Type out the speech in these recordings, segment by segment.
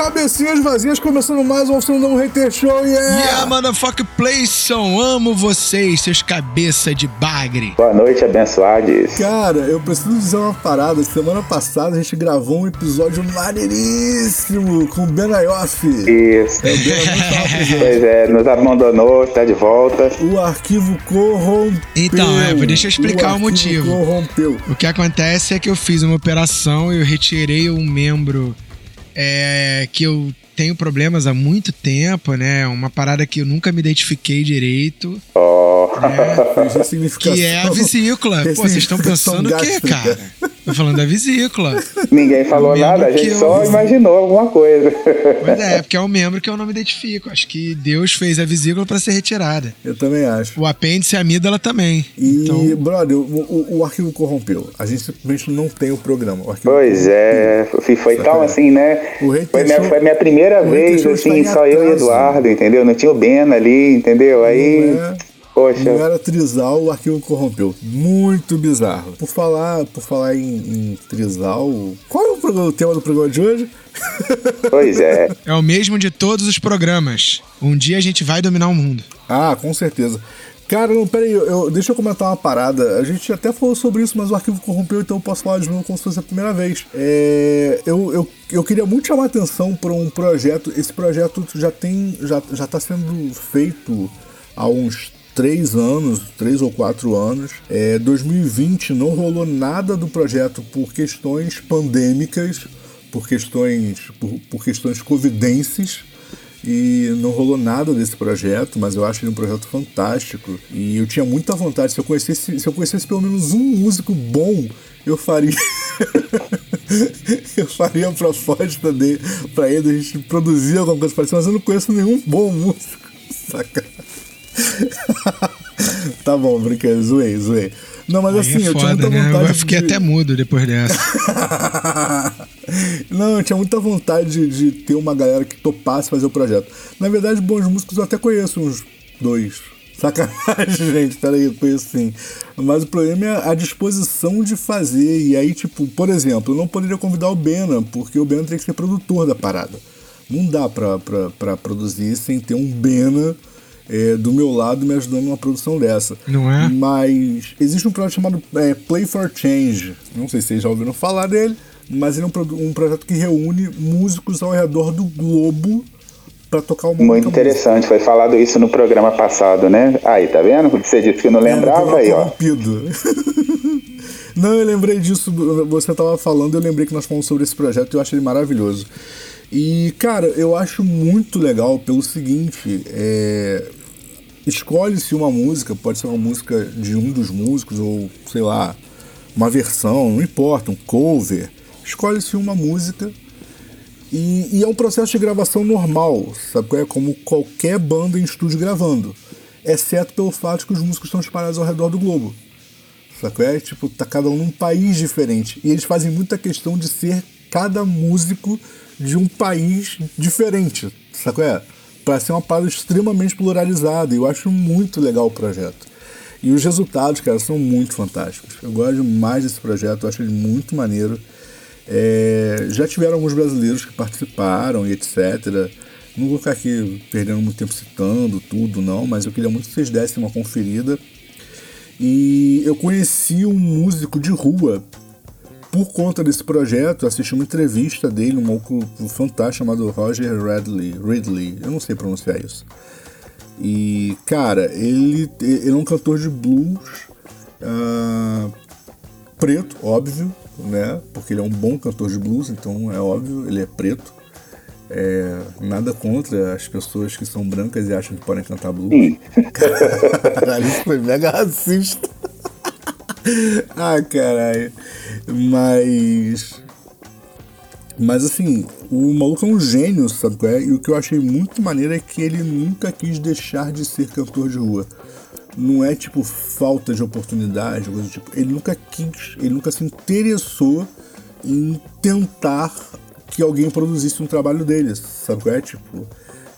Cabecinhas vazias, começando mais uma oficina Hater Show, yeah! Yeah, motherfucker Playson, amo vocês, seus cabeça de bagre. Boa noite, abençoados. Cara, eu preciso dizer uma parada. Semana passada a gente gravou um episódio maneiríssimo com o Ben Ayoff. Isso. É, o Pois é, nos abandonou, tá de volta. O arquivo corrompeu. Então, é, deixa eu explicar o arquivo motivo. corrompeu. O que acontece é que eu fiz uma operação e eu retirei um membro é, que eu tenho problemas há muito tempo, né? Uma parada que eu nunca me identifiquei direito, Ó, né? Que é a vesícula. Pô, vocês estão pensando o quê, cara? Tô falando da vesícula. ninguém falou nada, a gente eu- só imaginou alguma coisa. Pois é, porque é um membro que eu não me identifico. Acho que Deus fez a vesícula pra ser retirada. Eu também acho. O apêndice e a amígdola também. E, Então, brother, o, o- o arquivo corrompeu. A gente simplesmente não tem o programa. O Pois é, foi, foi tão assim, né? O Foi minha, foi minha primeira o vez, assim, só eu e. Eduardo, entendeu? Não tinha o Ben ali, entendeu? Aí, Não é- poxa, Não era Trizal, o arquivo corrompeu. Muito bizarro. Por falar, por falar em, em Trizal, qual é o, programa- o tema do programa de hoje? pois é. é o mesmo de todos os programas. Um dia a gente vai dominar o mundo. Ah, com certeza. Cara, não, peraí, eu, eu- deixa eu comentar uma parada. A gente até falou sobre isso, mas o arquivo corrompeu, então eu posso falar de novo como se fosse a primeira vez. É, eu, eu, eu queria muito chamar a atenção para um projeto. Esse projeto já tem. já, já tá sendo feito há uns três anos, três ou quatro anos. É, 2020 não rolou nada do projeto por questões pandêmicas, por questões, por, por questões covidenses e não rolou nada desse projeto, mas eu acho ele um projeto fantástico. E eu tinha muita vontade, se eu conhecesse, se eu conhecesse pelo menos um músico bom, eu faria. eu faria a proposta dele pra ele, a gente produzir alguma coisa parecida, mas eu não conheço nenhum bom músico. Saca? tá bom, brincando, zoei, zoei. Não, mas Aí assim, é eu tinha foda, muita né? vontade. Eu fiquei de- até mudo depois dessa. Não, eu tinha muita vontade de, de ter uma galera que topasse fazer o projeto. Na verdade, bons músicos eu até conheço uns dois. Sacanagem, gente, peraí, eu conheço sim. Mas o problema é a disposição de fazer. E aí, tipo, por exemplo, eu não poderia convidar o Bena, porque o Bena tem que ser produtor da parada. Não dá pra, pra, pra produzir sem ter um Bena é, do meu lado me ajudando numa produção dessa. Não é? Mas existe um projeto chamado é, Play for Change. Não sei se vocês já ouviram falar dele, mas ele é um, pro- um projeto que reúne músicos ao redor do globo pra tocar uma Muito interessante, foi falado isso no programa passado, né? Aí, tá vendo? Você disse que não música. É, lembrava no aí, ó. Não, eu lembrei disso, você tava falando, eu lembrei que nós falamos sobre esse projeto e eu achei ele maravilhoso. E, cara, eu acho muito legal pelo seguinte, é, escolhe-se uma música, pode ser uma música de um dos músicos, ou sei lá, uma versão, não importa, um cover. Escolhe-se uma música e, e é um processo de gravação normal, sabe? É como qualquer banda em estúdio gravando, exceto pelo fato que os músicos estão espalhados ao redor do globo. Sacou? É tipo, tá cada um num país diferente. E eles fazem muita questão de ser cada músico de um país diferente. Sacou? É? Pra ser uma parada extremamente pluralizada. E eu acho muito legal o projeto. E os resultados, cara, são muito fantásticos. Eu gosto demais desse projeto, eu acho ele muito maneiro. É, já tiveram alguns brasileiros que participaram e etc. Não vou ficar aqui perdendo muito tempo citando tudo, não, mas eu queria muito que vocês dessem uma conferida. E eu conheci um músico de rua por conta desse projeto. Assisti uma entrevista dele, um maluco fantástico chamado Roger Ridley. Ridley, eu não sei pronunciar isso. E, cara, ele, ele é um cantor de blues ah, preto, óbvio, né? Porque ele é um bom cantor de blues, então é óbvio, ele é preto. É, nada contra as pessoas que são brancas e acham que podem cantar blues. Caralho, isso foi mega racista. ah, caralho. Mas. Mas assim, o maluco é um gênio, sabe qual é? E o que eu achei muito maneiro é que ele nunca quis deixar de ser cantor de rua. Não é tipo falta de oportunidade, coisa tipo. Ele nunca quis, ele nunca se interessou em tentar que alguém produzisse um trabalho dele, sabe qual é? Tipo,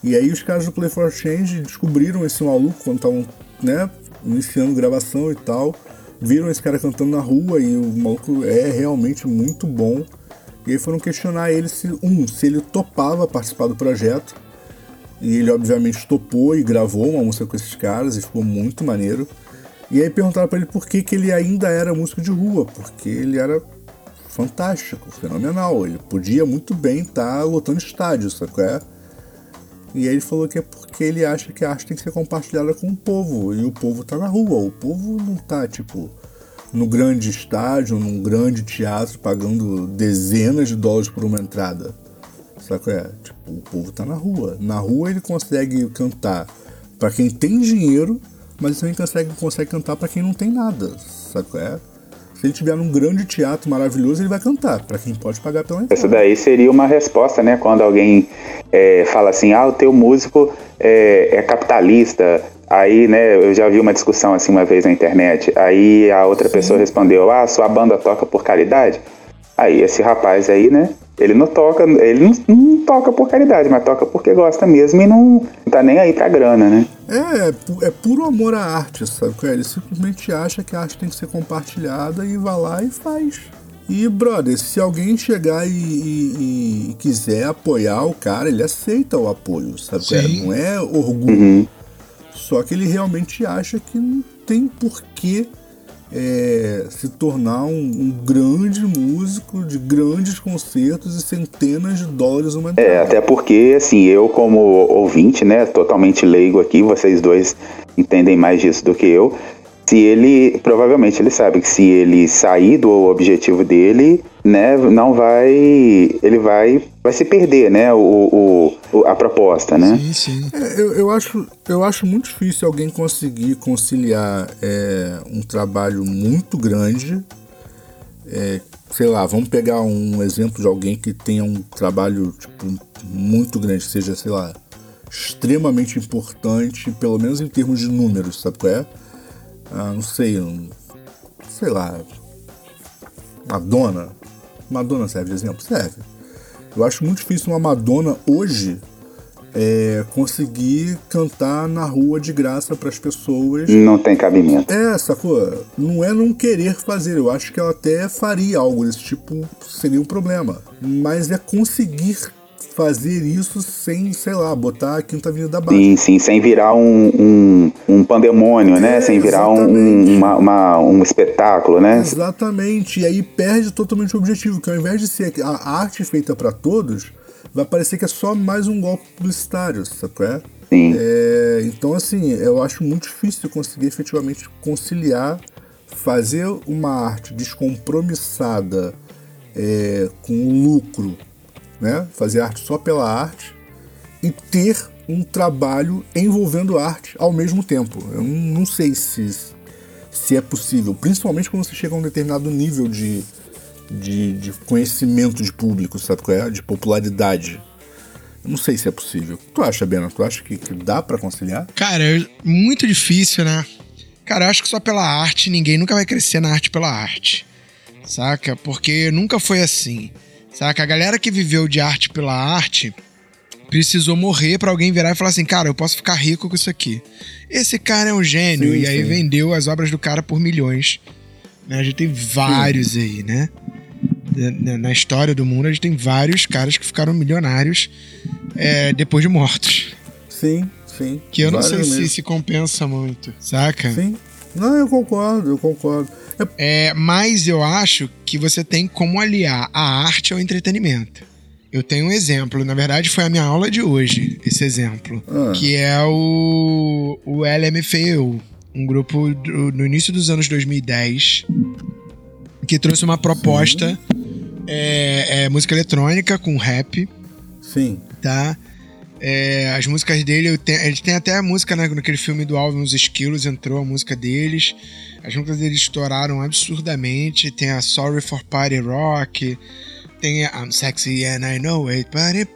E aí os caras do Play for Change descobriram esse maluco quando estavam, né, iniciando gravação e tal. Viram esse cara cantando na rua e o maluco é realmente muito bom. E aí foram questionar ele se, um, se ele topava participar do projeto. E ele obviamente topou e gravou uma música com esses caras e ficou muito maneiro. E aí perguntaram para ele por que, que ele ainda era músico de rua, porque ele era fantástico, fenomenal. Ele podia muito bem estar tá lotando estádios, sabe qual é? E aí ele falou que é porque ele acha que a arte tem que ser compartilhada com o povo. E o povo tá na rua. O povo não tá, tipo, no grande estádio, num grande teatro, pagando dezenas de dólares por uma entrada. Sabe é? Tipo, o povo tá na rua. Na rua ele consegue cantar para quem tem dinheiro, mas também consegue, consegue cantar para quem não tem nada. Sabe é? Se ele tiver num grande teatro maravilhoso, ele vai cantar, para quem pode pagar pela entrada. Isso daí seria uma resposta, né? Quando alguém é, fala assim, ah, o teu músico é, é, capitalista. Aí, né, eu já vi uma discussão assim uma vez na internet. Aí a outra Sim. pessoa respondeu, ah, sua banda toca por caridade? Aí esse rapaz aí, né, ele não toca, ele não, não, toca por caridade, mas toca porque gosta mesmo e não, tá nem aí pra grana, né? É, é, é puro amor à arte, sabe? Ele simplesmente acha que a arte tem que ser compartilhada e vai lá e faz. E, brother, se alguém chegar e, e, e quiser apoiar o cara, ele aceita o apoio, sabe? Sim. Não é orgulho. Uhum. Só que ele realmente acha que não tem porquê é, se tornar um, um, grande músico de grandes concertos e centenas de dólares uma entrada. É, até porque, assim, eu como ouvinte, né, totalmente leigo aqui, vocês dois entendem mais disso do que eu, se ele, provavelmente ele sabe que se ele sair do objetivo dele, né, não vai, ele vai, vai se perder, né, o, o a proposta, né? Sim, sim. É, eu, eu, acho, eu acho muito difícil alguém conseguir conciliar é, um trabalho muito grande, é, sei lá, vamos pegar um exemplo de alguém que tenha um trabalho tipo, muito grande, seja, sei lá, extremamente importante, pelo menos em termos de números, sabe qual é? Ah, não sei, um, sei lá, Madonna. Madonna serve de exemplo? Serve. Eu acho muito difícil uma Madonna hoje é, conseguir cantar na rua de graça para as pessoas. Não tem cabimento. É, sacou? Não é não querer fazer. Eu acho que ela até faria algo desse tipo, seria um problema. Mas é conseguir fazer isso sem, sei lá, botar a Quinta Avenida abaixo. Sim, sim, sem virar um, um, um pandemônio, né? é, né? Sem virar um, uma, uma, um espetáculo, né? Exatamente. E aí perde totalmente o objetivo, que ao invés de ser a arte feita para todos, vai parecer que é só mais um golpe publicitário, sabe qual é? Sim. É, então, assim, eu acho muito difícil conseguir efetivamente conciliar fazer uma arte descompromissada é, com lucro né? Fazer arte só pela arte e ter um trabalho envolvendo arte ao mesmo tempo. Eu não sei se, se é possível, principalmente quando você chega a um determinado nível de, de, de conhecimento de público, sabe qual é? De popularidade. Eu não sei se é possível. Tu acha, Bena? Tu acha que, que dá para conciliar? Cara, é muito difícil, né? Cara, eu acho que só pela arte ninguém nunca vai crescer na arte pela arte. Saca? Porque nunca foi assim. Saca? A galera que viveu de arte pela arte precisou morrer para alguém virar e falar assim: cara, eu posso ficar rico com isso aqui. Esse cara é um gênio. Sim, e aí sim. vendeu as obras do cara por milhões. Né? A gente tem vários sim. aí, né? Na história do mundo, a gente tem vários caras que ficaram milionários é, depois de mortos. Sim, sim. Que eu não sei se se compensa muito, saca? Sim. Não, eu concordo, eu concordo. É, mas eu acho que você tem como aliar a arte ao entretenimento. Eu tenho um exemplo, na verdade foi a minha aula de hoje, esse exemplo, ah. que é o, o LMFAO, um grupo do, no início dos anos 2010 que trouxe uma proposta é, é, música eletrônica com rap. Sim. Tá? É, as músicas dele, eles têm até a música né, naquele filme do Alvin, os Esquilos, entrou a música deles. As músicas deles estouraram absurdamente. Tem a Sorry for Party Rock, tem a I'm Sexy and I Know It, party,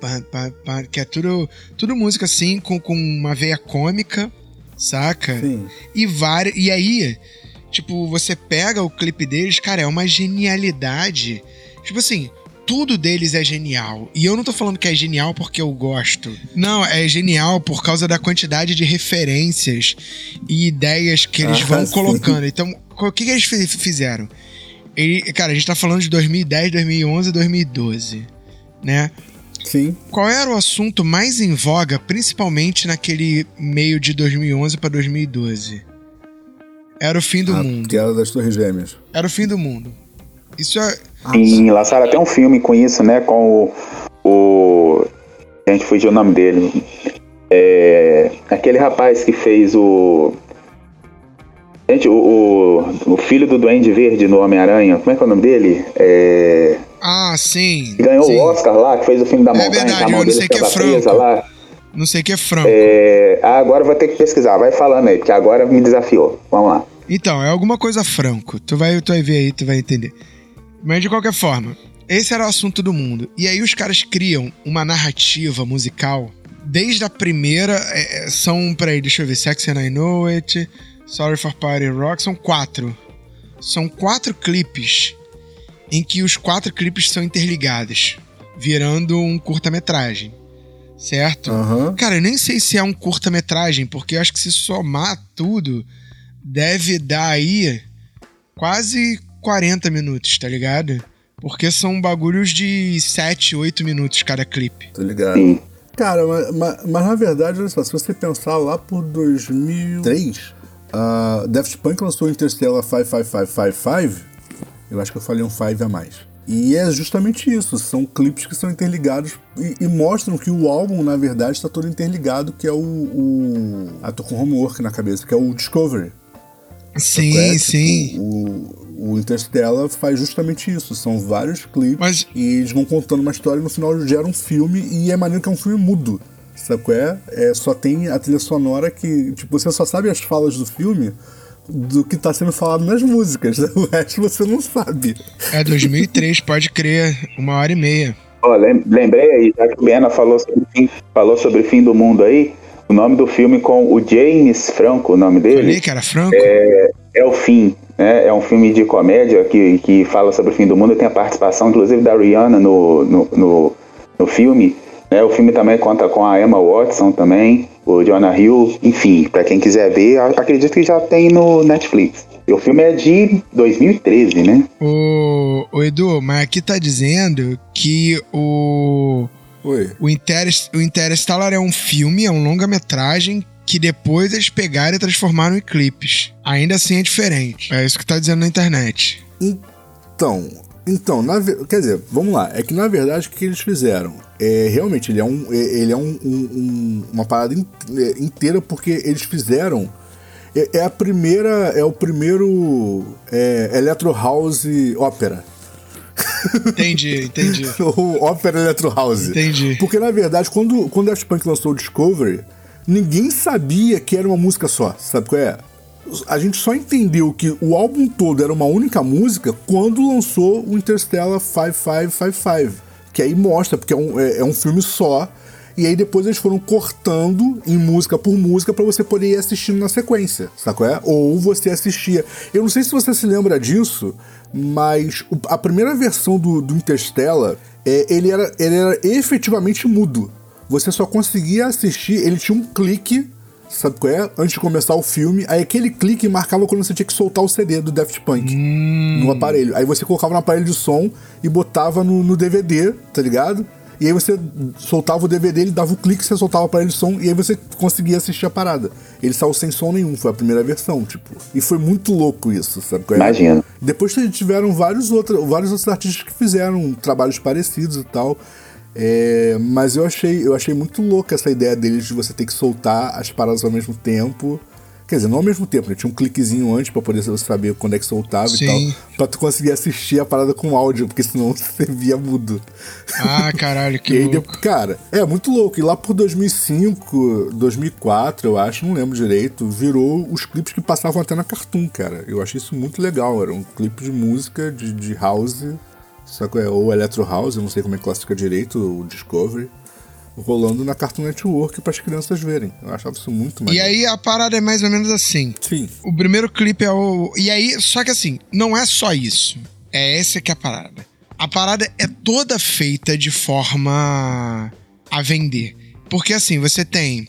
party, que é tudo, tudo música assim, com, com uma veia cômica, saca? Sim. E, várias, e aí, tipo, você pega o clipe deles, cara, é uma genialidade. Tipo assim, tudo deles é genial. E eu não tô falando que é genial porque eu gosto. Não, é genial por causa da quantidade de referências e ideias que eles Ah, vão sim. colocando. Então, o que, que eles fi- fizeram? Ele, cara, a gente tá falando de 2010, 2011, 2012, né? Sim. Qual era o assunto mais em voga, principalmente naquele meio de 2011 pra 2012? Era o fim do a mundo. Guerra das Torres Gêmeas. Era o fim do mundo. Isso é. Sim, lançaram até um filme com isso, né? Com o. o a gente fugiu o nome dele. É, aquele rapaz que fez o. Gente, o, o, o filho do Duende Verde no Homem-Aranha, como é que é o nome dele? É, Ah, sim. ganhou sim. o Oscar lá, que fez o filme da É montanha, verdade, que a mão dele sei que é presa Franco. lá. Não sei que é franco. É, agora vou ter que pesquisar, vai falando aí, porque agora me desafiou. Vamos lá. Então, é alguma coisa franco. Tu vai, tu vai ver aí, tu vai entender. Mas de qualquer forma, esse era o assunto do mundo. E aí os caras criam uma narrativa musical. Desde a primeira, é, é, são, peraí, deixa eu ver, Sex and I Know It, Sorry for Party Rock, são quatro. São quatro clipes em que os quatro clipes são interligados, virando um curta-metragem. Certo? Aham. Cara, eu nem sei se é um curta-metragem, porque eu acho que se somar tudo, deve dar aí quase 40 minutos, tá ligado? Porque são bagulhos de 7, 8 minutos cada clipe. Tô ligado. Sim. Cara, mas, mas- mas na verdade, olha só, se você pensar lá por 2003, a Daft Punk lançou Interstellar 55555, eu acho que eu falei um 5 a mais. E é justamente isso, são clipes que são interligados e, e mostram que o álbum, na verdade, está todo interligado, que é o, o... Ah, tô com homework na cabeça, que é o Discovery. Sim, É, tipo, sim. O, o Interstellar faz justamente isso. São vários clipes Mas- e eles vão contando uma história e no final gera um filme e é maneiro que é um filme mudo. Sabe qual é? é? Só tem a trilha sonora que, tipo, você só sabe as falas do filme do que tá sendo falado nas músicas. né? O resto você não sabe. É 2003, pode crer. Uma hora e meia. Lem- lembrei aí, já que o Bena falou sobre, o fim, falou sobre o fim do mundo aí, o nome do filme com o James Franco, o nome dele, Falei que era franco? é O Fim. Né? É um filme de comédia que, que fala sobre o fim do mundo tem a participação, inclusive, da Rihanna no, no, no, no filme. Né? O filme também conta com a Emma Watson também, o Jonah Hill, enfim, pra quem quiser ver, acredito que já tem no Netflix. E o filme é de 2013, né? O, o Edu, mas aqui tá dizendo que o, Oi. o, Interest, o Interstellar é um filme, é um longa-metragem que depois eles pegaram e transformaram em clipes. Ainda assim é diferente. É isso que tá dizendo na internet. Então, então na, quer dizer, vamos lá. É que na verdade o que eles fizeram? É, realmente, ele é, um, é- ele é um- um- um- uma parada é, inteira porque eles fizeram. É, é a primeira. É o primeiro é, Electro House Ópera. Entendi, entendi. o Ópera Electro House. Entendi. Porque na verdade, quando, quando Daft Punk lançou o Discovery, ninguém sabia que era uma música só. Sabe qual é? A gente só entendeu que o álbum todo era uma única música quando lançou o Interstellar 5555. Que aí mostra, porque é um, é, é um filme só. E aí depois eles foram cortando em música por música pra você poder ir assistindo na sequência, sabe qual é? Ou você assistia. Eu não sei se você se lembra disso, mas a primeira versão do, do Interstellar, é, ele, era, ele era efetivamente mudo. Você só conseguia assistir, ele tinha um clique, sabe qual é? Antes de começar o filme, aí aquele clique marcava quando você tinha que soltar o CD do Daft Punk no aparelho. Aí você colocava no aparelho de som e botava no, no DVD, tá ligado? E aí você soltava o DVD, ele dava o clique, você soltava o aparelho de som e aí você conseguia assistir a parada. Ele saiu sem som nenhum, foi a primeira versão, tipo. E foi muito louco isso, sabe? qual é? Imagino. Depois tiveram vários, outros vários outros artistas que fizeram trabalhos parecidos e tal. É, mas eu achei, eu achei muito louca essa ideia deles de você ter que soltar as paradas ao mesmo tempo. Quer dizer, não ao mesmo tempo, né? Tinha um cliquezinho antes pra poder você saber quando é que soltava Sim. e tal. Pra tu conseguir assistir a parada com áudio, porque senão você via mudo. Ah, caralho, que louco. depois- cara, é muito louco. E lá por 2005, 2004, eu acho, não lembro direito, virou os clipes que passavam até na Cartoon, cara. Eu achei isso muito legal. Era um clipe de música, de, de house, sabe? É, ou Electro House, eu não sei como é que classifica direito, o Discovery, rolando na Cartoon Network para as crianças verem. Eu achava isso muito E maneiro. aí a parada é mais ou menos assim. Sim. O primeiro clipe é o. E aí, só que assim, não é só isso. É essa que é a parada. a parada é toda feita de forma a vender. Porque assim, você tem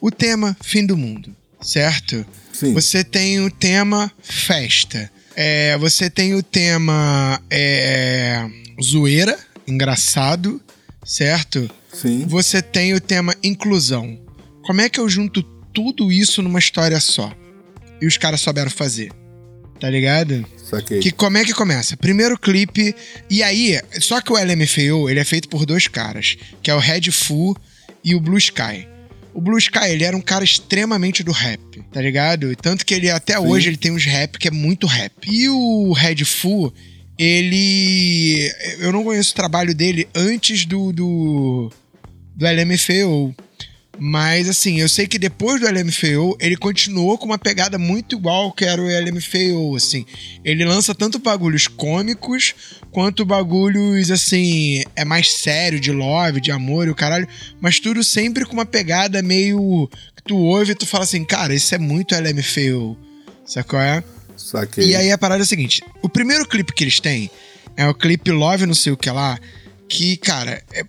o tema fim do mundo, certo? Sim. Você tem o tema festa. É, você tem o tema é, zoeira, engraçado, certo? Sim. Você tem o tema inclusão. Como é que eu junto tudo isso numa história só? E os caras souberam fazer. Tá ligado? Saquei. Que como é que começa? Primeiro clipe, e aí, só que o LMFAO, ele é feito por dois caras, que é o Red Fu e o Blue Sky. O Blue Sky, ele era um cara extremamente do rap, tá ligado? Tanto que ele até hoje ele tem uns rap que é muito rap. E o Red Fu, ele eu não conheço o trabalho dele antes do do, do LMFAO. Mas assim, eu sei que depois do LMFAO, ele continuou com uma pegada muito igual que era o LMFAO, assim. Ele lança tanto bagulhos cômicos, quanto bagulhos, assim, é mais sério, de love, de amor e o caralho. Mas tudo sempre com uma pegada meio... que tu ouve e tu fala assim, cara, isso é muito LMFAO. Sabe qual é? Saquei. E aí a parada é a seguinte: o primeiro clipe que eles têm é o clipe Love não sei o que lá, que, cara, é,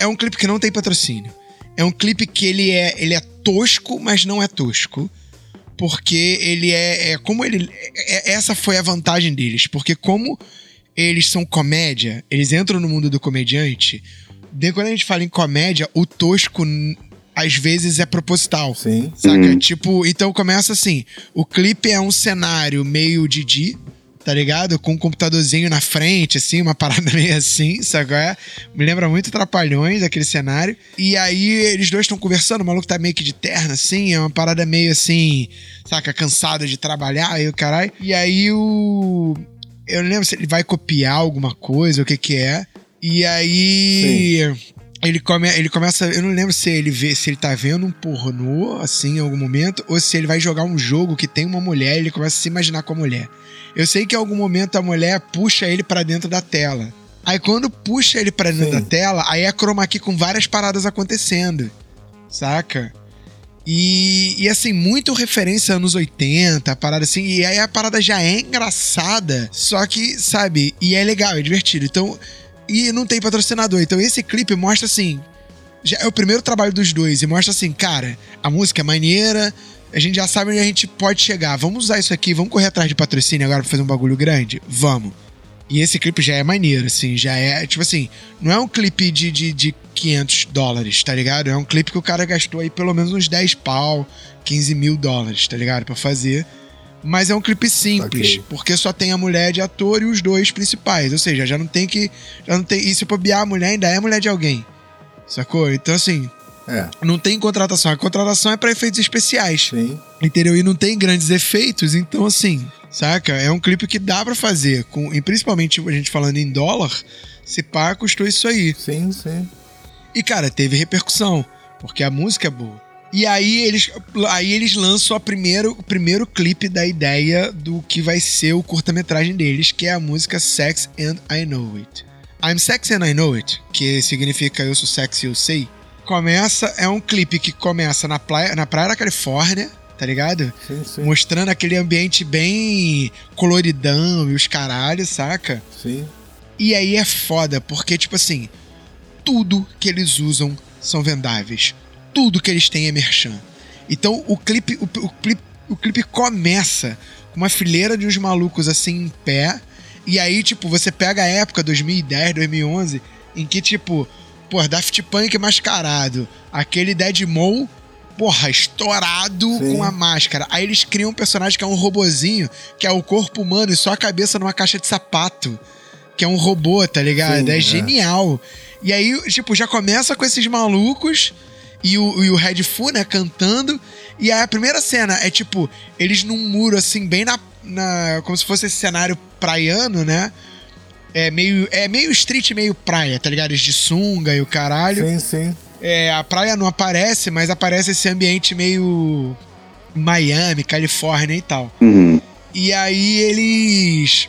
é um clipe que não tem patrocínio. É um clipe que ele é, ele é tosco, mas não é tosco. Porque ele é, é como ele. é- essa foi a vantagem deles. Porque como eles são comédia, eles entram no mundo do comediante. de- Quando a gente fala em comédia, o tosco às vezes é proposital. Sim. Saca? Tipo, então começa assim: o clipe é um cenário meio Didi, tá ligado? Com um computadorzinho na frente, assim, uma parada meio assim, saca? É? Me lembra muito Trapalhões, aquele cenário. E aí eles dois estão conversando, o maluco tá meio que de terno, assim, é uma parada meio assim, saca? Cansado de trabalhar aí o caralho. E aí o. Eu não lembro se ele vai copiar alguma coisa, o que que é. E aí. Ele, come, ele começa. Eu não lembro se ele vê se ele tá vendo um pornô, assim, em algum momento, ou se ele vai jogar um jogo que tem uma mulher e ele começa a se imaginar com a mulher. Eu sei que em algum momento a mulher puxa ele pra dentro da tela. Aí quando puxa ele pra dentro Sim. da tela, aí é chroma key com várias paradas acontecendo. Saca? E, e assim, muito referência anos 80, parada assim. E aí a parada já é engraçada, só que, sabe, e é legal, é divertido. Então, e não tem patrocinador. Então esse clipe mostra assim. Já é o primeiro trabalho dos dois e mostra assim, cara, a música é maneira, a gente já sabe onde a gente pode chegar. Vamos usar isso aqui, vamos correr atrás de patrocínio agora pra fazer um bagulho grande? Vamos. E esse clipe já é maneiro, assim, já é, tipo assim, não é um clipe de, de, de 500 dólares, tá ligado? É um clipe que o cara gastou aí pelo menos uns 10 pau, 15 mil dólares, tá ligado? Pra fazer. Mas é um clipe simples, Saquei. porque só tem a mulher de ator e os dois principais. Ou seja, já não tem que. Já não tem. E se bobear a mulher, ainda é mulher de alguém. Sacou? Então, assim, É. não tem contratação. A contratação é pra efeitos especiais. Sim. Entendeu? E não tem grandes efeitos, então assim, saca? É um clipe que dá pra fazer. Com, e principalmente a gente falando em dólar, se pá, custou isso aí. Sim, sim. E, cara, teve repercussão, porque a música é boa. E aí eles, aí eles lançam a primeiro, o primeiro clipe da ideia do que vai ser o curta-metragem deles, que é a música Sex and I Know It. I'm Sex and I Know It, que significa Eu Sou Sexy e Eu Sei, começa, é um clipe que começa na praia, na praia da Califórnia, tá ligado? Sim, sim. Mostrando aquele ambiente bem coloridão e os caralhos, saca? Sim. E aí é foda, porque, tipo assim, tudo que eles usam são vendáveis. Tudo que eles têm é merchan. Então o clipe, o, o clipe, o clipe começa com uma fileira de uns malucos assim em pé. E aí, tipo, você pega a época 2010, 2011, em que, tipo, pô, Daft Punk mascarado, aquele Deadmau, porra, estourado Sim. com a máscara. Aí eles criam um personagem que é um robozinho, que é o corpo humano e só a cabeça numa caixa de sapato que é um robô, tá ligado? Sim, é é. genial. E aí, tipo, já começa com esses malucos e o, e o Red Fu, né, cantando. E aí a primeira cena é, tipo, eles num muro, assim, bem na. na como se fosse esse cenário praiano, né? É meio, é meio street, meio praia, tá ligado? Eles de sunga e o caralho. Sim, sim. É, a praia não aparece, mas aparece esse ambiente meio Miami, Califórnia e tal. Uhum. E aí eles.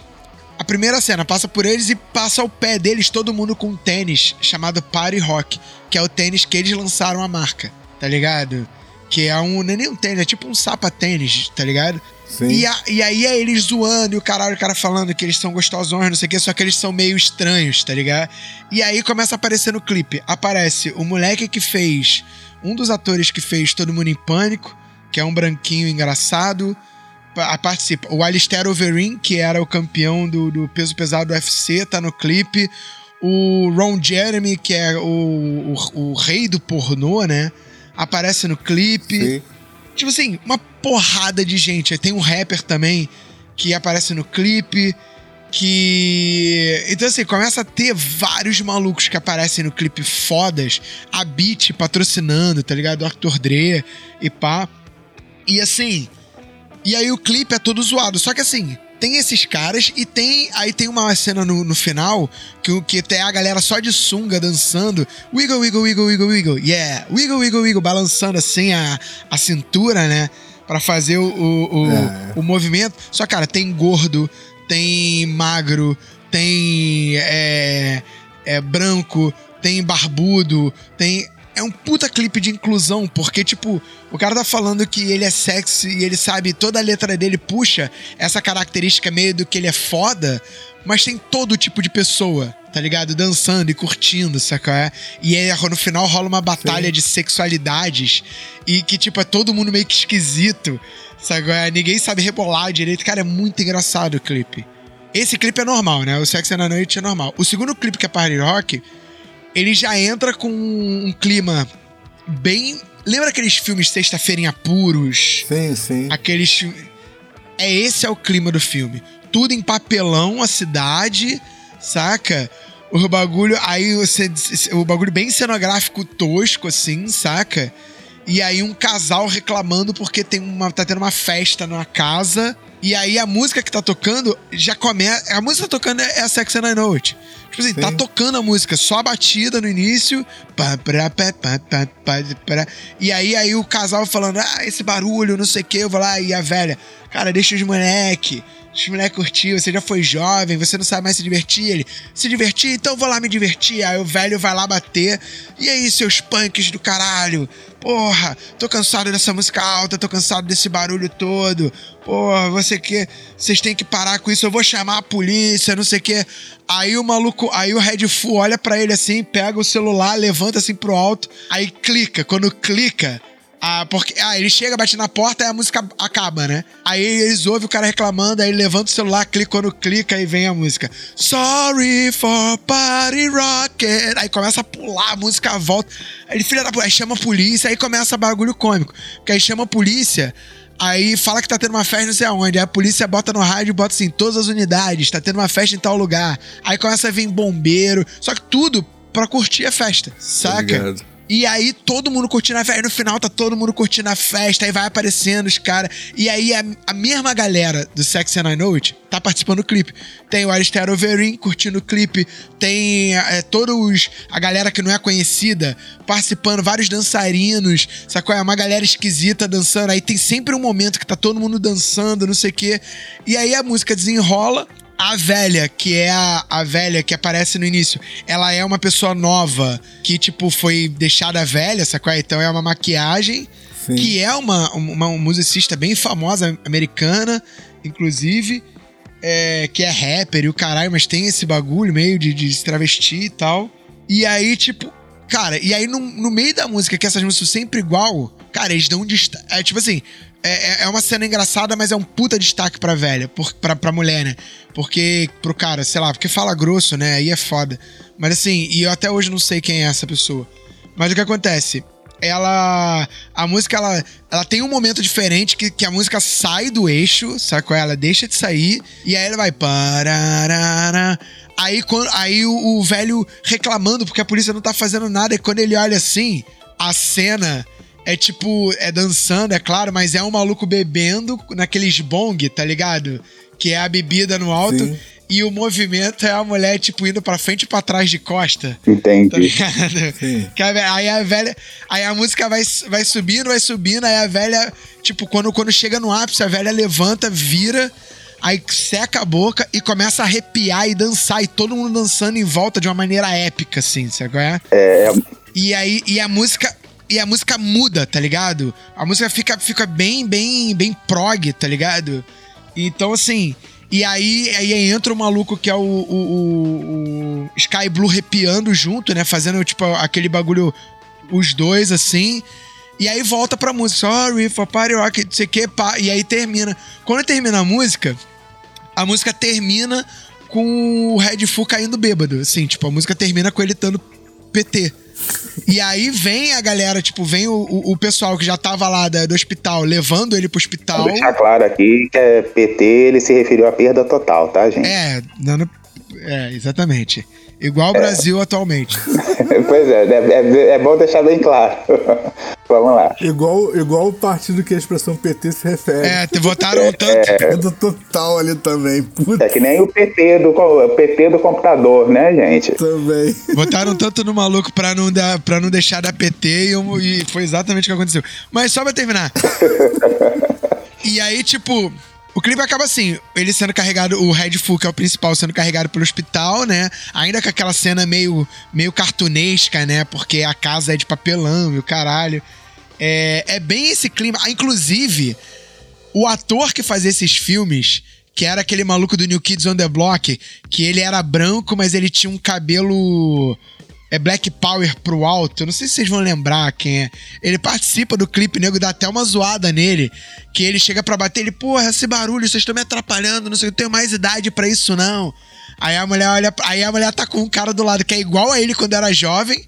A primeira cena passa por eles e passa ao pé deles todo mundo com um tênis chamado Party Rock, que é o tênis que eles lançaram a marca, tá ligado? Que é um. Não é nem um tênis, é tipo um sapa-tênis, tá ligado? E, a, e aí é eles zoando e o caralho, o cara falando que eles são gostosões, não sei o que, só que eles são meio estranhos, tá ligado? E aí começa a aparecer no clipe. Aparece o moleque que fez. Um dos atores que fez Todo Mundo em Pânico, que é um branquinho engraçado. Participa. O Alistair Overeem, que era o campeão do, do peso pesado do UFC, tá no clipe. O Ron Jeremy, que é o, o, o rei do pornô, né? Aparece no clipe. Sim. Tipo assim, uma porrada de gente. Tem um rapper também que aparece no clipe. Que. Então, assim, começa a ter vários malucos que aparecem no clipe fodas. A Beat patrocinando, tá ligado? O Arthur Dre e pá. E assim. E aí o clipe é todo zoado. Só que assim, tem esses caras e tem. Aí tem uma cena no, no final que, que tem a galera só de sunga dançando. Wiggle, wiggle, wiggle, wiggle, wiggle. Yeah. Wiggle, wiggle, wiggle. Balançando assim a, a cintura, né? Pra fazer o, o, o, é. o movimento. Só, cara, tem gordo, tem magro, tem é, é, branco, tem barbudo, tem é um puta clipe de inclusão, porque, tipo, o cara tá falando que ele é sexy e ele sabe, toda a letra dele puxa essa característica meio do que ele é foda, mas tem todo tipo de pessoa, tá ligado? Dançando e curtindo, saca? É? E aí no final rola uma batalha Sim. de sexualidades e que, tipo, é todo mundo meio que esquisito, saca? É? Ninguém sabe rebolar direito. Cara, é muito engraçado o clipe. Esse clipe é normal, né? O Sex and the Noite é normal. O segundo clipe, que é Party Rock, ele já entra com um clima bem. Lembra aqueles filmes Sexta-feira em Apuros? Sim, sim. Aqueles. É esse é o clima do filme. Tudo em papelão, a cidade, saca? O bagulho. Aí você. O bagulho bem cenográfico tosco, assim, saca? E aí um casal reclamando porque tem uma, tá tendo uma festa numa casa. E aí a música que tá tocando já começa. A música que tá tocando é a Sex and I Know It. Tipo assim, tá Sim. tá tocando a música, só a batida no início. Pá, pá, pá, pá, pá, pá, e aí, aí o casal falando, ah, esse barulho, não sei o que. Eu vou lá, e a velha, cara, deixa os moleque. Os moleques curtiu, você já foi jovem, você não sabe mais se divertir. Ele, se divertir? Então vou lá me divertir. Aí o velho vai lá bater. E aí, seus punks do caralho? Porra, tô cansado dessa música alta, tô cansado desse barulho todo. Porra, você que. Vocês têm que parar com isso, eu vou chamar a polícia, não sei o que. Aí o maluco, aí o Red Full olha para ele assim, pega o celular, levanta assim pro alto, aí clica. Quando clica, ah, porque, ah, ele chega, bate na porta e a música acaba, né? Aí eles ouvem o cara reclamando, aí levanta o celular, clica, quando clica, aí vem a música. Sorry for party rocket. Aí começa a pular, a música volta. Aí filha da aí chama a polícia, aí começa bagulho cômico. Porque aí chama a polícia, aí fala que tá tendo uma festa não sei aonde. Aí a polícia bota no rádio e bota assim, todas as unidades, tá tendo uma festa em tal lugar. Aí começa a vir bombeiro. Só que tudo pra curtir a festa, saca? Obrigado. E aí todo mundo curtindo a festa. Aí no final tá todo mundo curtindo a festa. Aí vai aparecendo os caras. E aí a, a, mesma galera do Sex and I Know It tá participando do clipe. Tem o Alistair Overeem curtindo o clipe. Tem é, todos... A galera que não é conhecida participando. Vários dançarinos. Sacou? É uma galera esquisita dançando. Aí tem sempre um momento que tá todo mundo dançando, não sei o quê. E aí a música desenrola a velha, que é a, a velha que aparece no início, ela é uma pessoa nova que, tipo, foi deixada velha, sacou? Então é uma maquiagem, Sim. que é uma, uma, uma musicista bem famosa, americana, inclusive, é, que é rapper e o caralho, mas tem esse bagulho meio de, de se travestir e tal. E aí, tipo, cara, e aí no, no meio da música, que essas músicas são sempre igual, cara, eles dão um destaque. É tipo assim, é, é, é uma cena engraçada, mas é um puta destaque pra velha, por, pra, pra mulher, né? Porque, pro cara, sei lá, porque fala grosso, né? Aí é foda. Mas assim, e eu até hoje não sei quem é essa pessoa. Mas o que acontece? Ela. A música, ela, ela tem um momento diferente que, que a música sai do eixo, sacou? Ela deixa de sair, e aí ela vai. Pararara, aí, quando, aí o, o velho reclamando porque a polícia não tá fazendo nada, e quando ele olha assim, a cena é tipo, é dançando, é claro, mas é um maluco bebendo naqueles bong, tá ligado? Que é a bebida no alto. Sim. E o movimento é a mulher, tipo, indo pra frente e pra trás de costa. Entendi. Tá ligado? Sim. aí a velha. Aí a música vai, vai subindo, vai subindo, aí a velha, tipo, quando, quando chega no ápice, a velha levanta, vira aí seca a boca e começa a arrepiar e dançar, e todo mundo dançando em volta de uma maneira épica, assim, sabe qual é? É. E aí, e a música e a música muda, tá ligado? A música fica, fica bem, bem, bem prog, tá ligado? Então, assim. E aí, aí entra o maluco que é o, o, o, Sky Blue repiando junto, né? Fazendo, tipo, aquele bagulho, os dois, assim. E aí volta pra música. Sorry for party rock, não sei o que, pá. E aí termina. Quando termina a música, a música termina com o Red Full caindo bêbado. Assim, tipo, a música termina com ele dando PT. E aí vem a galera, tipo, vem o, o, o pessoal que já tava lá da- do hospital levando ele pro hospital. Vou deixar claro aqui que é PT, ele se referiu à perda total, tá, gente? É, dando. É, exatamente. Igual o Brasil atualmente. pois é, é, é- é bom deixar bem claro. Vamos lá. Igual, igual o partido que a expressão PT se refere. É, votaram tanto. Perda total ali também. Puta, É que nem o PT do, o PT do computador, né, gente? também. Votaram tanto no maluco pra não, dar, pra não deixar da PT e, e foi exatamente o que aconteceu. Mas só pra terminar. e aí, tipo, o clipe acaba assim: ele sendo carregado, o Red Full, que é o principal, sendo carregado pelo hospital, né? Ainda com aquela cena meio, meio cartunesca, né? Porque a casa é de papelão e o caralho. É, é bem esse clima. Ah, inclusive, o ator que fazia esses filmes, que era aquele maluco do New Kids on the Block, que ele era branco, mas ele tinha um cabelo. É Black Power pro alto. Eu não sei se vocês vão lembrar quem é. Ele participa do clipe, nego, dá até uma zoada nele. Que ele chega pra bater, ele, porra, esse barulho, vocês estão me atrapalhando, não sei, eu tenho mais idade pra isso, não. Aí a mulher olha, aí a mulher tá com um cara do lado que é igual a ele quando era jovem,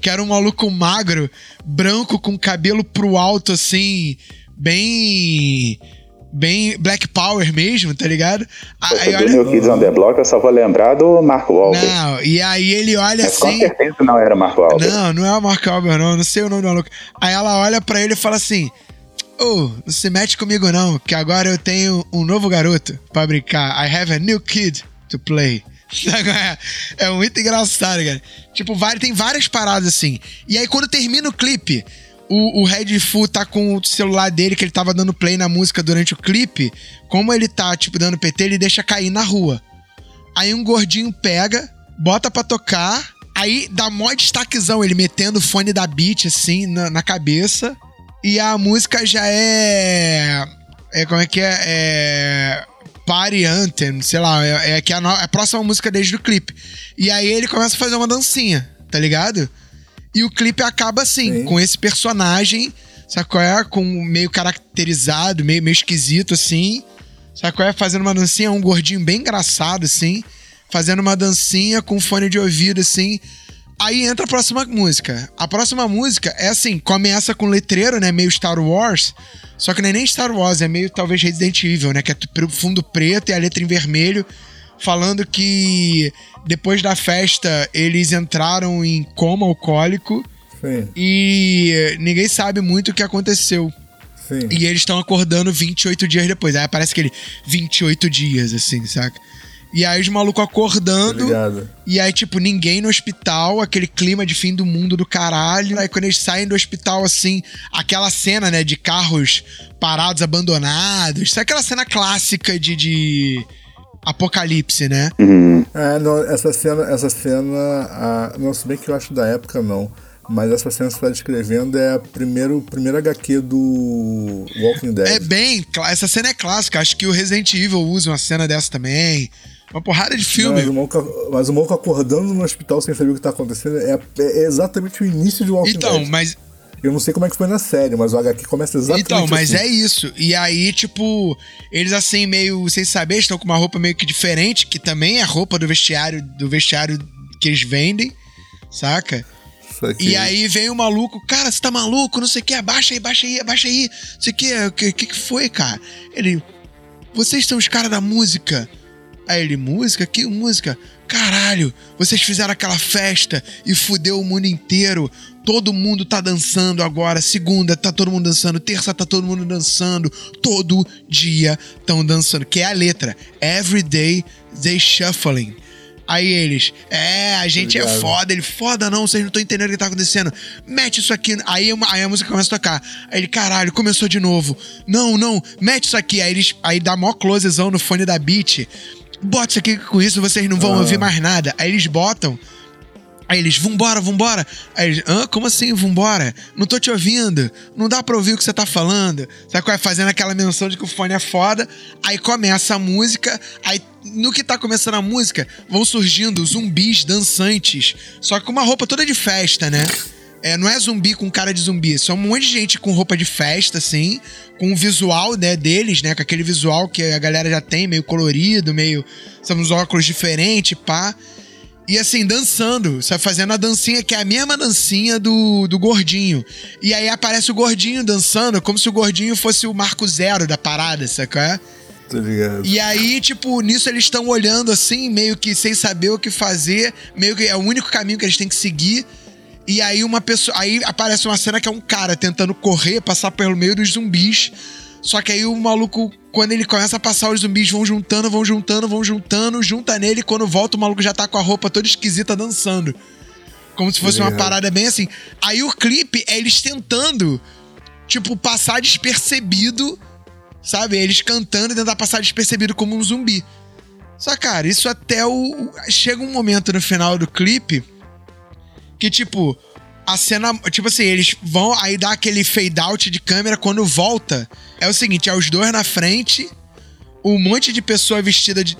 que era um maluco magro, branco, com cabelo pro alto, assim, bem. Bem Black Power mesmo, tá ligado? Aí olha. New Kids on the Block, eu só vou lembrar do Marco Wahlberg. Não, e aí ele olha Mas com assim. certeza não era o Marco Wahlberg. Não, não é o Mark Wahlberg, não. Não sei o nome do maluco. Aí ela olha pra ele e fala assim: Ô, não se mete comigo não, que agora eu tenho um novo garoto pra brincar. I have a new kid to play. É, muito engraçado, cara. Tipo, tem várias paradas assim. E aí, quando termina o clipe, o, o Red Full tá com o celular dele, que ele tava dando play na música durante o clipe. Como ele tá, tipo, dando PT, ele deixa cair na rua. Aí um gordinho pega, bota pra tocar, aí dá mó destaquezão, ele metendo o fone da beat assim na, na cabeça. E a música já é. É como é que é? É. Party Anthem, sei lá, é, é que é a, no- é a próxima música desde o clipe. E aí ele começa a fazer uma dancinha, tá ligado? E o clipe acaba assim, Sim. com esse personagem, sabe qual é? Com meio caracterizado, meio, meio esquisito assim. Sabe qual é? Fazendo uma dancinha, um gordinho bem engraçado, assim. Fazendo uma dancinha com fone de ouvido, assim. Aí entra a próxima música. A próxima música é assim, começa com letreiro, né? Meio Star Wars. Só que não é nem Star Wars, é meio talvez Resident Evil, né? Que é fundo preto e a letra em vermelho. Falando que depois da festa eles entraram em coma alcoólico Sim, e ninguém sabe muito o que aconteceu. sim. E eles estão acordando 28 dias depois. Aí aparece aquele 28 dias, assim, saca? E aí os malucos acordando. E aí, tipo, ninguém no hospital, aquele clima de fim do mundo do caralho. Aí quando eles saem do hospital, assim, aquela cena, né, de carros parados, abandonados. Sabe aquela cena clássica de, de apocalipse, né? Uhum. É, não, essa cena, essa cena, ah, não se bem que eu acho da época não, mas essa cena que você tá descrevendo é a primeiro, primeira HQ do Walking Dead. É bem. Essa cena é clássica. Acho que o Resident Evil usa uma cena dessa também. Uma porrada de filme. Mas o, maluco, mas o maluco acordando no hospital sem saber o que tá acontecendo é, é exatamente o início de Walking Então, Dead. mas Eu não sei como é que foi na série, mas o HQ começa exatamente Então, mas assim. é isso. E aí, tipo, eles assim, meio sem saber, estão com uma roupa meio que diferente, que também é roupa do vestiário, do vestiário que eles vendem, saca? E aí vem o maluco, cara, você tá maluco? Não sei o que, abaixa aí, abaixa aí, abaixa aí. Não sei o que, o que, que que foi, cara? Ele, vocês são os caras da música. Aí ele, música? Que música? Caralho, vocês fizeram aquela festa e fudeu o mundo inteiro. Todo mundo tá dançando agora. Segunda tá todo mundo dançando. Terça tá todo mundo dançando. Todo dia tão dançando. Que é a letra. Every day they shuffling. Aí eles, é, a gente é Obrigado. foda. Ele, foda não, vocês não estão entendendo o que tá acontecendo. Mete isso aqui. Aí, uma- aí a música começa a tocar. Aí ele, caralho, começou de novo. Não, não, mete isso aqui. Aí eles, aí dá mó closezão no fone da beat. Bota isso aqui com isso, vocês não vão Ah. ouvir mais nada. Aí eles botam. Aí eles, vambora, vambora. Aí eles, hã? Como assim, vambora? Não tô te ouvindo. Não dá pra ouvir o que você tá falando. Sabe qual é? Fazendo aquela menção de que o fone é foda. Aí começa a música. Aí, no que tá começando a música, vão surgindo zumbis dançantes. Só que com uma roupa toda de festa, né? É, não é zumbi com cara de zumbi. São um monte de gente com roupa de festa, assim. Com o visual, né, deles, né? Com aquele visual que a galera já tem, meio colorido, meio... São uns óculos diferentes, pá. E assim, dançando, sabe? Fazendo a dancinha, que é a mesma dancinha do, do gordinho. E aí aparece o gordinho dançando, como se o gordinho fosse o marco zero da parada, saca? Tá ligado. E aí, tipo, nisso eles estão olhando assim, meio que sem saber o que fazer, meio que é o único caminho que eles têm que seguir. E aí uma pessoa. Aí aparece uma cena que é um cara tentando correr, passar pelo meio dos zumbis. Só que aí o maluco, quando ele começa a passar, os zumbis vão juntando, vão juntando, vão juntando, junta nele, e quando volta, o maluco já tá com a roupa toda esquisita dançando. Como se fosse uma Legal. parada bem assim. Aí o clipe é eles tentando, tipo, passar despercebido, sabe? Eles cantando e tentar passar despercebido como um zumbi. Só, cara, isso até o- Chega um momento no final do clipe que, tipo, a cena. Tipo assim, eles vão aí dar aquele fade out de câmera quando volta. É o seguinte: é os dois na frente, um monte de pessoa vestida de.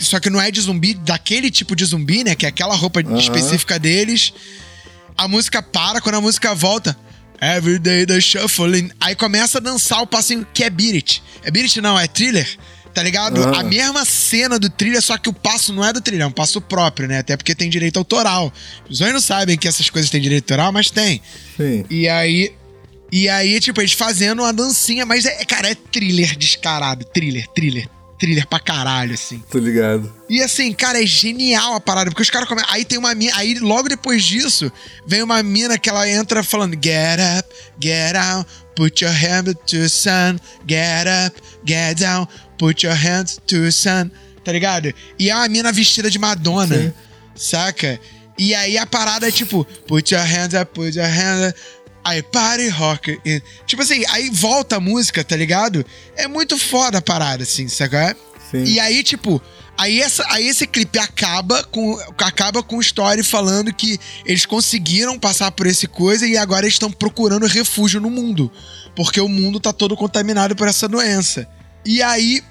Só que não é de zumbi, daquele tipo de zumbi, né? Que é aquela roupa Aham. específica deles. A música para, quando a música volta. Every day the shuffling. Aí começa a dançar o passinho que é Beat It. É Beat It não, é thriller. Tá ligado? A mesma cena do thriller, só que o passo não é do thriller, é um passo próprio, né? Até porque tem direito autoral. Os homens não sabem que essas coisas têm direito autoral, mas tem. Sim. E aí. E aí, tipo, eles fazendo uma dancinha, mas é, cara, é thriller descarado. Thriller, thriller, thriller pra caralho, assim. Tô ligado. E assim, cara, é genial a parada, porque os caras começam. Aí tem uma mina. Aí logo depois disso, vem uma mina que ela entra falando: Get up, get out, put your hand to the sun, get up, get down, put your hands to the sun. Tá ligado? E é uma mina vestida de Madonna, Sim. saca? E aí a parada é tipo: Put your hands up, put your hands up. Aí, party rock. E, Tipo assim, aí volta a música, tá ligado? É muito foda a parada, assim, saca? Sim. E aí, tipo, aí, essa, aí esse clipe acaba com acaba com o story falando que eles conseguiram passar por esse coisa e agora eles estão procurando refúgio no mundo. Porque o mundo tá todo contaminado por essa doença. E aí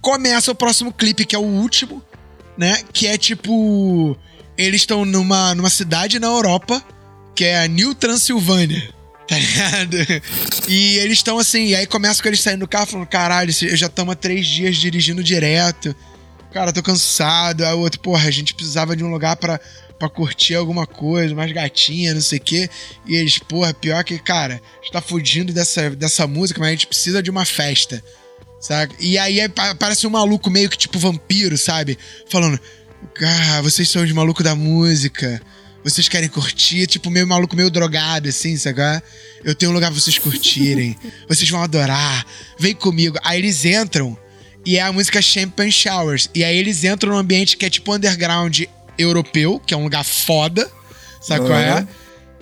começa o próximo clipe, que é o último, né? Que é tipo. Eles estão numa, numa cidade na Europa, que é a New Transilvânia. Tá ligado? E eles estão assim, e aí começa com eles saindo do carro falando: caralho, eu já estamos há três dias dirigindo direto. Cara, tô cansado. Aí o outro, porra, a gente precisava de um lugar pra, pra curtir alguma coisa, mais gatinha, não sei o quê. E eles, porra, pior que, cara, a gente tá fugindo dessa, dessa música, mas a gente precisa de uma festa. Sabe? E aí é- pa- parece um maluco meio que tipo vampiro, sabe? Falando: Ah, vocês são os malucos da música. Vocês querem curtir, tipo, meio maluco, meio drogado, assim, sabe? Eu tenho um lugar pra vocês curtirem. vocês vão adorar. Vem comigo. Aí eles entram e é a música Champagne Showers. E aí eles entram num ambiente que é tipo underground europeu, que é um lugar foda, sabe qual é?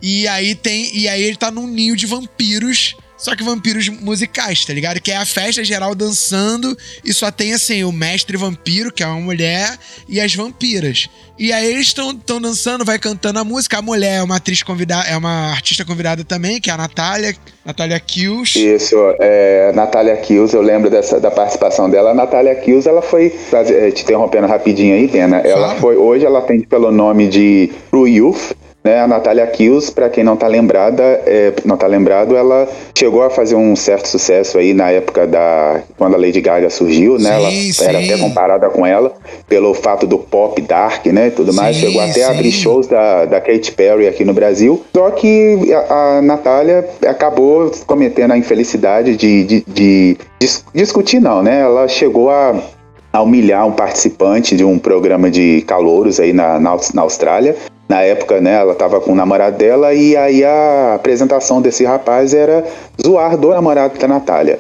E aí tem. E aí ele tá num ninho de vampiros. Só que vampiros musicais, tá ligado? Que é a festa geral dançando e só tem assim o mestre vampiro, que é uma mulher, e as vampiras. E aí eles estão dançando, vai cantando a música. A mulher é uma atriz convidada, é uma artista convidada também, que é a Natália, Natália Kills. Isso, é, Natália Kills, eu lembro dessa, da participação dela. A Natália Kills, ela foi, eh, te interrompendo rapidinho aí, Pena, ela Fala. foi, hoje ela atende pelo nome de True Youth, né? A Natália Kills, pra quem não tá lembrada, é, não tá lembrado, ela chegou a fazer um certo sucesso aí na época da, quando a Lady Gaga surgiu, né? Ela Sim, era sim. até comparada com ela, pelo fato do pop dark, né, e tudo mais, Sim, chegou até sim. a abrir shows da, da Katy Perry aqui no Brasil. Só que a, a Natália acabou cometendo a infelicidade de, de, de dis- discutir, não, né? Ela chegou a, a humilhar um participante de um programa de calouros aí na, na, na Austrália. Na época, né, ela tava com o namorado dela e aí a apresentação desse rapaz era zoar do namorado da Natália.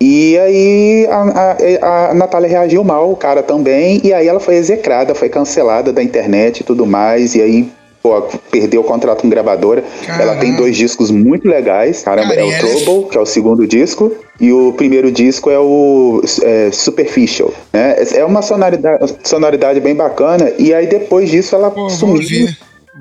E aí a, a, a Natália reagiu mal, o cara também, e aí ela foi execrada, foi cancelada da internet e tudo mais, e aí pô, perdeu o contrato com gravadora. Caraca. Ela tem dois discos muito legais, caramba, Cara, é o é Trouble, que é o segundo disco, e o primeiro disco é o é, Superficial, né? É uma sonoridade, sonoridade bem bacana, e aí depois disso ela Pô, sumiu.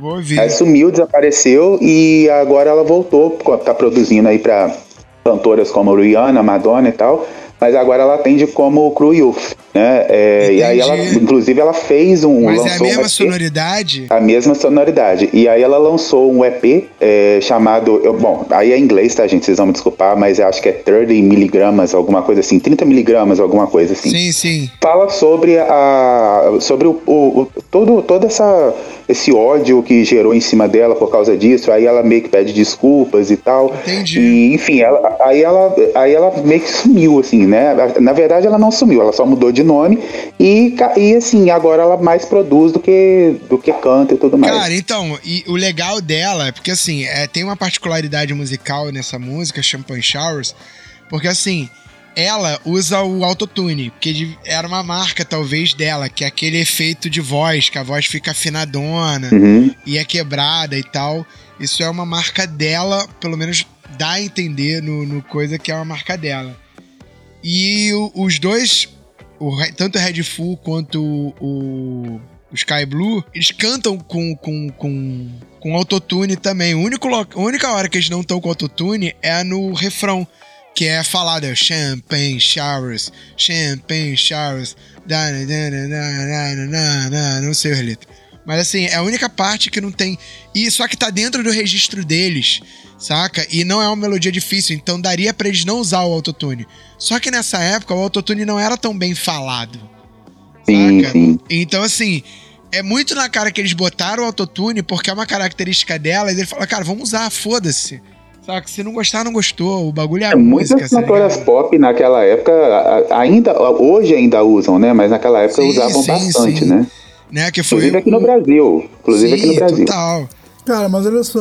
Ouvir. Ela sumiu, desapareceu e agora ela voltou, tá produzindo aí pra cantoras como Rihanna, Madonna e tal. Mas agora ela atende como Crew Youth, né? É, e aí ela, inclusive, ela fez um. Mas é a mesma um sonoridade? A mesma sonoridade. E aí ela lançou um EP é, chamado. Eu, bom, aí é em inglês, tá, gente? Vocês vão me desculpar, mas eu acho que é 30 miligramas, alguma coisa assim, 30 miligramas, alguma coisa assim. Sim, sim. Fala sobre a. sobre o, o, o todo, toda essa esse ódio que gerou em cima dela por causa disso. Aí ela meio que pede desculpas e tal. Entendi. E, enfim, ela, aí, ela, aí ela meio que sumiu, assim, né? Na verdade, ela não sumiu, ela só mudou de nome. E, e assim, agora ela mais produz do que, do que canta e tudo mais. Cara, então, e o legal dela é porque, assim, é, tem uma particularidade musical nessa música, Champagne Showers, porque, assim ela usa o autotune, que era uma marca talvez dela, que é aquele efeito de voz, que a voz fica afinadona uhum. e é quebrada e tal. Isso é uma marca dela, pelo menos dá a entender no, no coisa que é uma marca dela. E o, os dois, o, tanto o Red Full quanto o, o, Sky Blue, eles cantam com, com, com, com autotune também. O único, a única hora que eles não estão com autotune é no refrão que é falado champagne showers, champagne showers, não sei o letra. Mas assim, é a única parte que não tem. E só que tá dentro do registro deles, saca? E não é uma melodia difícil, então daria para eles não usar o autotune. Só que nessa época o autotune não era tão bem falado. Sim, saca? sim. Então assim, é muito na cara que eles botaram o autotune porque é uma característica delas. E ele fala, cara, vamos usar, foda-se. Saca? Se não gostar, não gostou. O bagulho é, é música. Muitas cantoras pop naquela época, ainda, hoje ainda usam, né? Mas naquela época sim, usavam sim, bastante, sim. né? né? Que foi Inclusive aqui no Brasil. Inclusive aqui no Brasil. Total. Cara, mas olha só,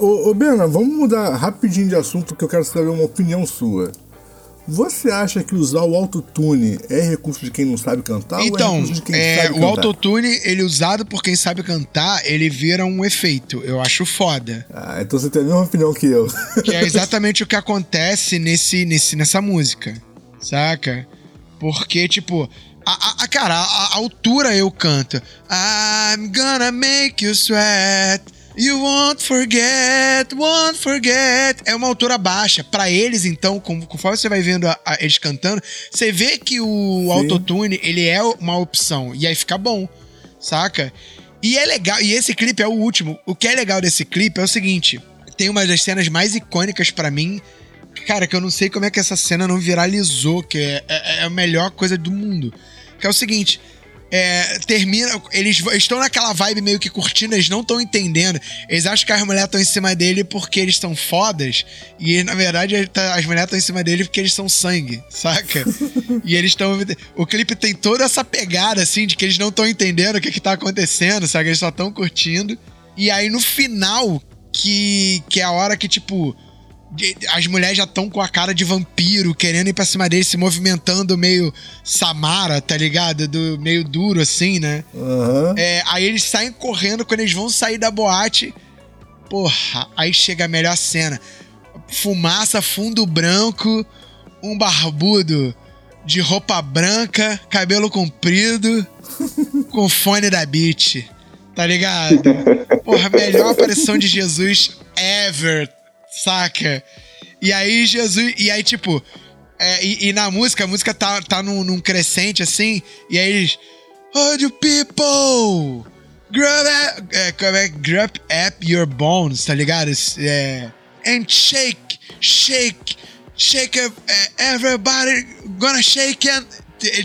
ô, ô Bena, vamos mudar rapidinho de assunto que eu quero saber uma opinião sua. Você acha que usar o autotune é recurso de quem não sabe cantar então, ou é recurso de quem é, sabe cantar? O autotune, ele usado por quem sabe cantar, ele vira um efeito. Eu acho foda. Ah, então você tem a mesma opinião que eu. Que é exatamente o que acontece nesse, nesse, nessa música. Saca? Porque, tipo, a, a, cara, a, a altura eu canto. I'm gonna make you sweat. You won't forget, won't forget. É uma altura baixa. Para eles, então, conforme você vai vendo a, a, eles cantando, você vê que o Sim. autotune, ele é uma opção. E aí fica bom, saca? E é legal, e esse clipe é o último. O que é legal desse clipe é o seguinte: tem uma das cenas mais icônicas para mim. Cara, que eu não sei como é que essa cena não viralizou, que é, é, é a melhor coisa do mundo. Que é o seguinte: é, termina. Eles estão naquela vibe meio que curtindo, eles não estão entendendo. Eles acham que as mulheres estão em cima dele porque eles são fodas. E na verdade tá, as mulheres estão em cima dele porque eles são sangue, saca? e eles estão. O clipe tem toda essa pegada, assim, de que eles não estão entendendo o que, que tá acontecendo, saca? Eles só estão curtindo. E aí no final, que, que é a hora que, tipo as mulheres já estão com a cara de vampiro, querendo ir pra cima dele, se movimentando meio Samara, tá ligado? Do, meio duro assim, né? Uhum. É, aí eles saem correndo, quando eles vão sair da boate, porra, aí chega a melhor cena. Fumaça, fundo branco, um barbudo de roupa branca, cabelo comprido, com fone da Beat. Tá ligado? Porra, melhor aparição de Jesus ever, saca? E aí Jesus. E aí, tipo. É, e, e, na música, a música tá, tá num, num crescente assim, e aí eles. Oh, you people! Grab é, é, grab up your bones, tá ligado? É, and shake, shake, shake é, everybody gonna shake and.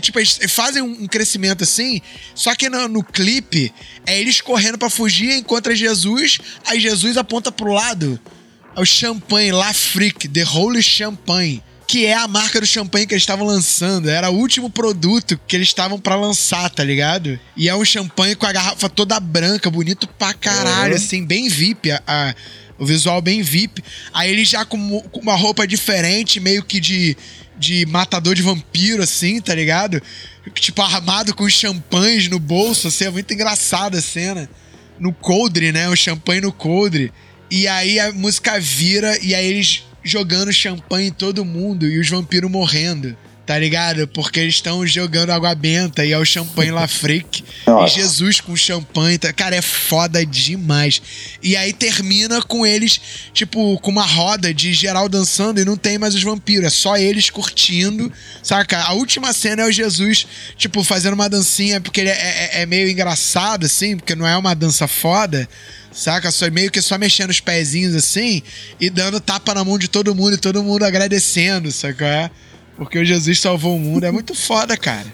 Tipo, eles fazem um crescimento assim, só que no, no clipe é eles correndo para fugir, encontra Jesus, aí Jesus aponta pro lado é o champanhe La Frique, The Holy Champagne, que é a marca do champanhe que eles estavam lançando. Era o último produto que eles estavam para lançar, tá ligado? E é um champanhe com a garrafa toda branca, bonito pra caralho, uhum. assim, bem VIP. A, a, o visual bem VIP. Aí ele já com, com uma roupa diferente, meio que de, de matador de vampiro, assim, tá ligado? Tipo, armado com champanhes no bolso, assim, é muito engraçada a cena. No coldre, né? O champanhe no coldre. E aí a música vira e aí eles jogando champanhe em todo mundo e os vampiros morrendo, tá ligado? Porque eles estão jogando água benta e é o champanhe Lafrique. e Nossa. Jesus com champanhe. tá- Cara, é foda demais. E aí termina com eles, tipo, com uma roda de geral dançando e não tem mais os vampiros. É só eles curtindo, saca? A última cena é o Jesus, tipo, fazendo uma dancinha, porque ele é, é- é meio engraçado, assim, porque não é uma dança foda. Saca? Só meio que só mexendo os pezinhos assim e dando tapa na mão de todo mundo e todo mundo agradecendo, saca? Porque o Jesus salvou o mundo. É muito foda, cara.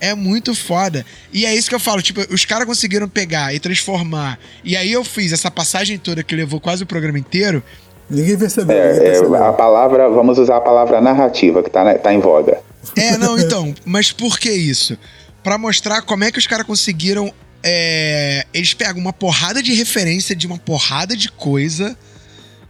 É muito foda. E é isso que eu falo, tipo, os caras conseguiram pegar e transformar. E aí eu fiz essa passagem toda que levou quase o programa inteiro. Ninguém percebeu. ninguém É, é, percebeu. a palavra, vamos usar a palavra narrativa, que tá, na- tá em voga. É, não, então, mas por que isso? Pra mostrar como é que os caras conseguiram. É, eles pegam uma porrada de referência de uma porrada de coisa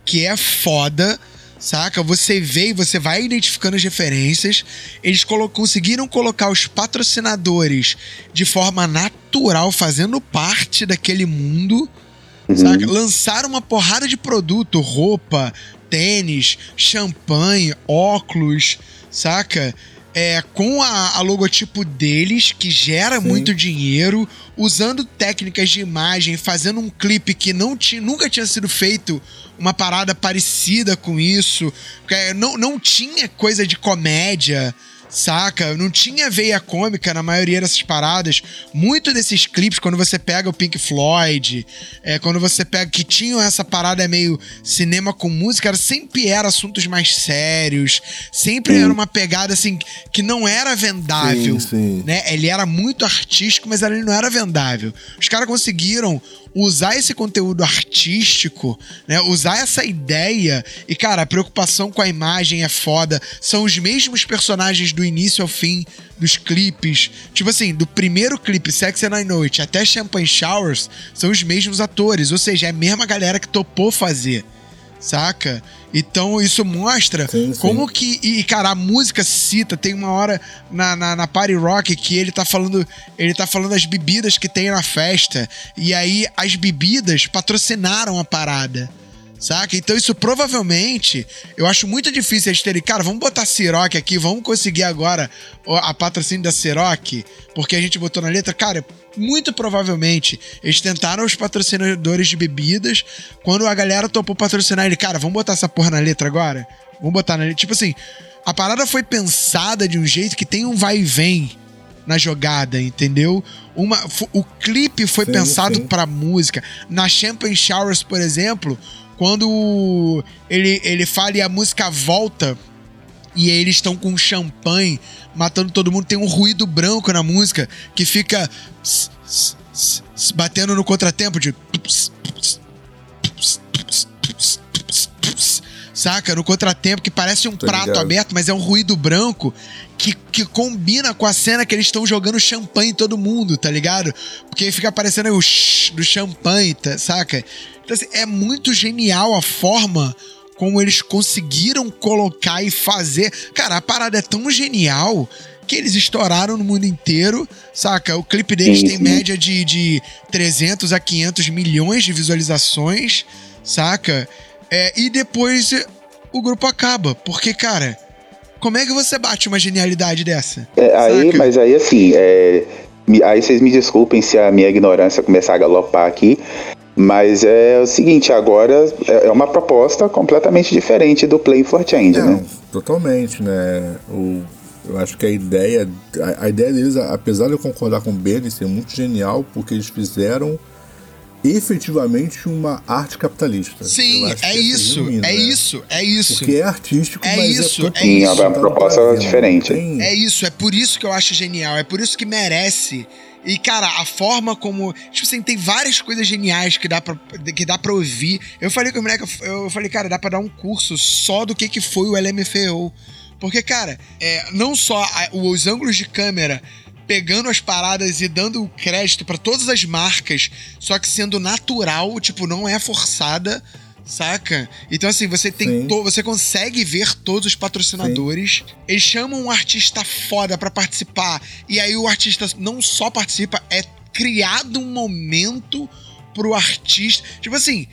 que é foda, saca? Você vê e você vai identificando as referências. Eles colo- conseguiram colocar os patrocinadores de forma natural, fazendo parte daquele mundo. Saca? Lançaram uma porrada de produto, roupa, tênis, champanhe, óculos, saca? É, com a, a logotipo deles, que gera Sim. muito dinheiro, usando técnicas de imagem, fazendo um clipe que não tinha, nunca tinha sido feito uma parada parecida com isso. porque Não, não tinha coisa de comédia, saca? Não tinha veia cômica na maioria dessas paradas. Muito desses clipes, quando você pega o Pink Floyd, é, quando você pega que tinham essa parada meio cinema com música, era, sempre era assuntos mais sérios, sempre era uma pegada assim que não era vendável, Sim, sim. né? Ele era muito artístico, mas ele não era vendável. Os caras conseguiram usar esse conteúdo artístico, né? Usar essa ideia e, cara, a preocupação com a imagem é foda. São os mesmos personagens do início ao fim dos clipes. Tipo assim, do primeiro clipe, Sex and I It, até Champagne Showers, são os mesmos atores. Ou seja, é a mesma galera que topou fazer. Saca? Então isso mostra Sim, sim. como que. E, cara, a música cita, tem uma hora na, na, na Party Rock que ele tá falando. Ele tá falando das bebidas que tem na festa. E aí as bebidas patrocinaram a parada. Saca? Então isso provavelmente. Eu acho muito difícil eles terem. Cara, vamos botar Ciroc aqui, vamos conseguir agora a patrocínio da Ciroc, porque a gente botou na letra. Cara, muito provavelmente eles tentaram os patrocinadores de bebidas. Quando a galera topou patrocinar ele, cara, vamos botar essa porra na letra agora? Vamos botar na letra. Tipo assim, a parada foi pensada de um jeito que tem um vai e vem na jogada, entendeu? Uma, o clipe foi Sim, pensado pra música. Na Champagne Showers, por exemplo, quando ele, ele fala e a música volta e eles estão com champanhe matando todo mundo, tem um ruído branco na música que fica batendo no contratempo de saca? No contratempo que parece um Tô prato ligado. aberto, mas é um ruído branco que, que combina com a cena que eles estão jogando champanhe em todo mundo, tá ligado? Porque fica aparecendo aí o shh do champanhe, tá, saca? Então, assim, é muito genial a forma como eles conseguiram colocar e fazer. Cara, a parada é tão genial que eles estouraram no mundo inteiro, saca? O clipe deles tem média de, de 300 a 500 milhões de visualizações, saca? É, e depois o grupo acaba, porque, cara, como é que você bate uma genialidade dessa? É, aí, Saca? mas aí assim, é, me- aí vocês me desculpem se a minha ignorância começar a galopar aqui, mas é o seguinte, agora é é uma proposta completamente diferente do Play for Change, Não, né? totalmente, né? O, eu acho que a ideia, a, a ideia deles, apesar de eu concordar com o Ben, ser muito genial, porque eles fizeram efetivamente uma arte capitalista. Sim, é essa isso, é né? isso, é isso. Porque é artístico, É mas isso, é é isso. Sim, é uma voltado proposta venda, diferente. tem- É isso, é por isso que eu acho genial, é por isso que merece. E, cara, a forma como. Tipo assim, tem várias coisas geniais que dá pra, que dá pra ouvir. Eu falei com o moleque, eu falei, cara, dá pra dar um curso só do que, que foi o LMFAO. Porque, cara, é, não só a- os ângulos de câmera pegando as paradas e dando crédito pra todas as marcas, só que sendo natural, tipo, não é forçada, saca? Então, assim, você tem Sim. você consegue ver todos os patrocinadores. Eles chamam um artista foda pra participar. E aí o artista não só participa, é criado um momento pro artista. Tipo assim,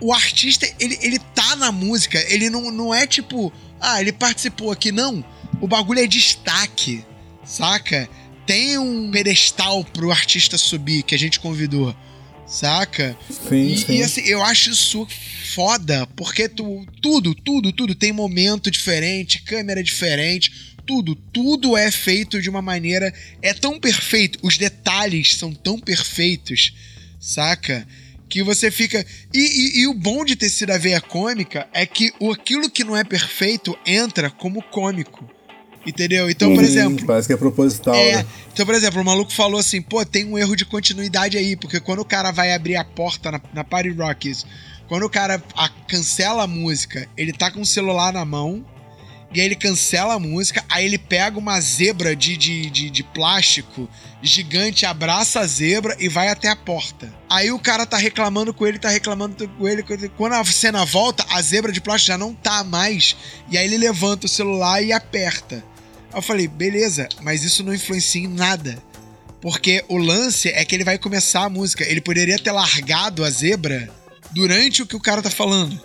o artista, ele, ele tá na música, ele não, não é tipo, ah, ele participou aqui, não. o bagulho é destaque, saca? Tem um pedestal pro artista subir que a gente convidou, saca? Sim, e, sim. e, assim, eu acho isso foda, porque tu, tudo, tudo, tudo tem momento diferente, câmera diferente, tudo, tudo é feito de uma maneira. É tão perfeito, os detalhes são tão perfeitos, saca? Que você fica. E, e- e o bom de ter sido a veia cômica é que aquilo que não é perfeito entra como cômico. Entendeu? Então, por Sim, exemplo. Parece que é proposital, É, né? então, por exemplo, o maluco falou assim, pô, tem um erro de continuidade aí, porque quando o cara vai abrir a porta na, na Party Rockies, quando o cara a- cancela a música, ele tá com o celular na mão, e aí ele cancela a música, aí ele pega uma zebra de, de, de, de plástico gigante, abraça a zebra e vai até a porta. Aí o cara tá reclamando com ele, tá reclamando com ele. Quando a cena volta, a zebra de plástico já não tá mais. E aí ele levanta o celular e aperta. Eu falei, beleza, mas isso não influencia em nada. Porque o lance é que ele vai começar a música. Ele poderia ter largado a zebra durante o que o cara tá falando.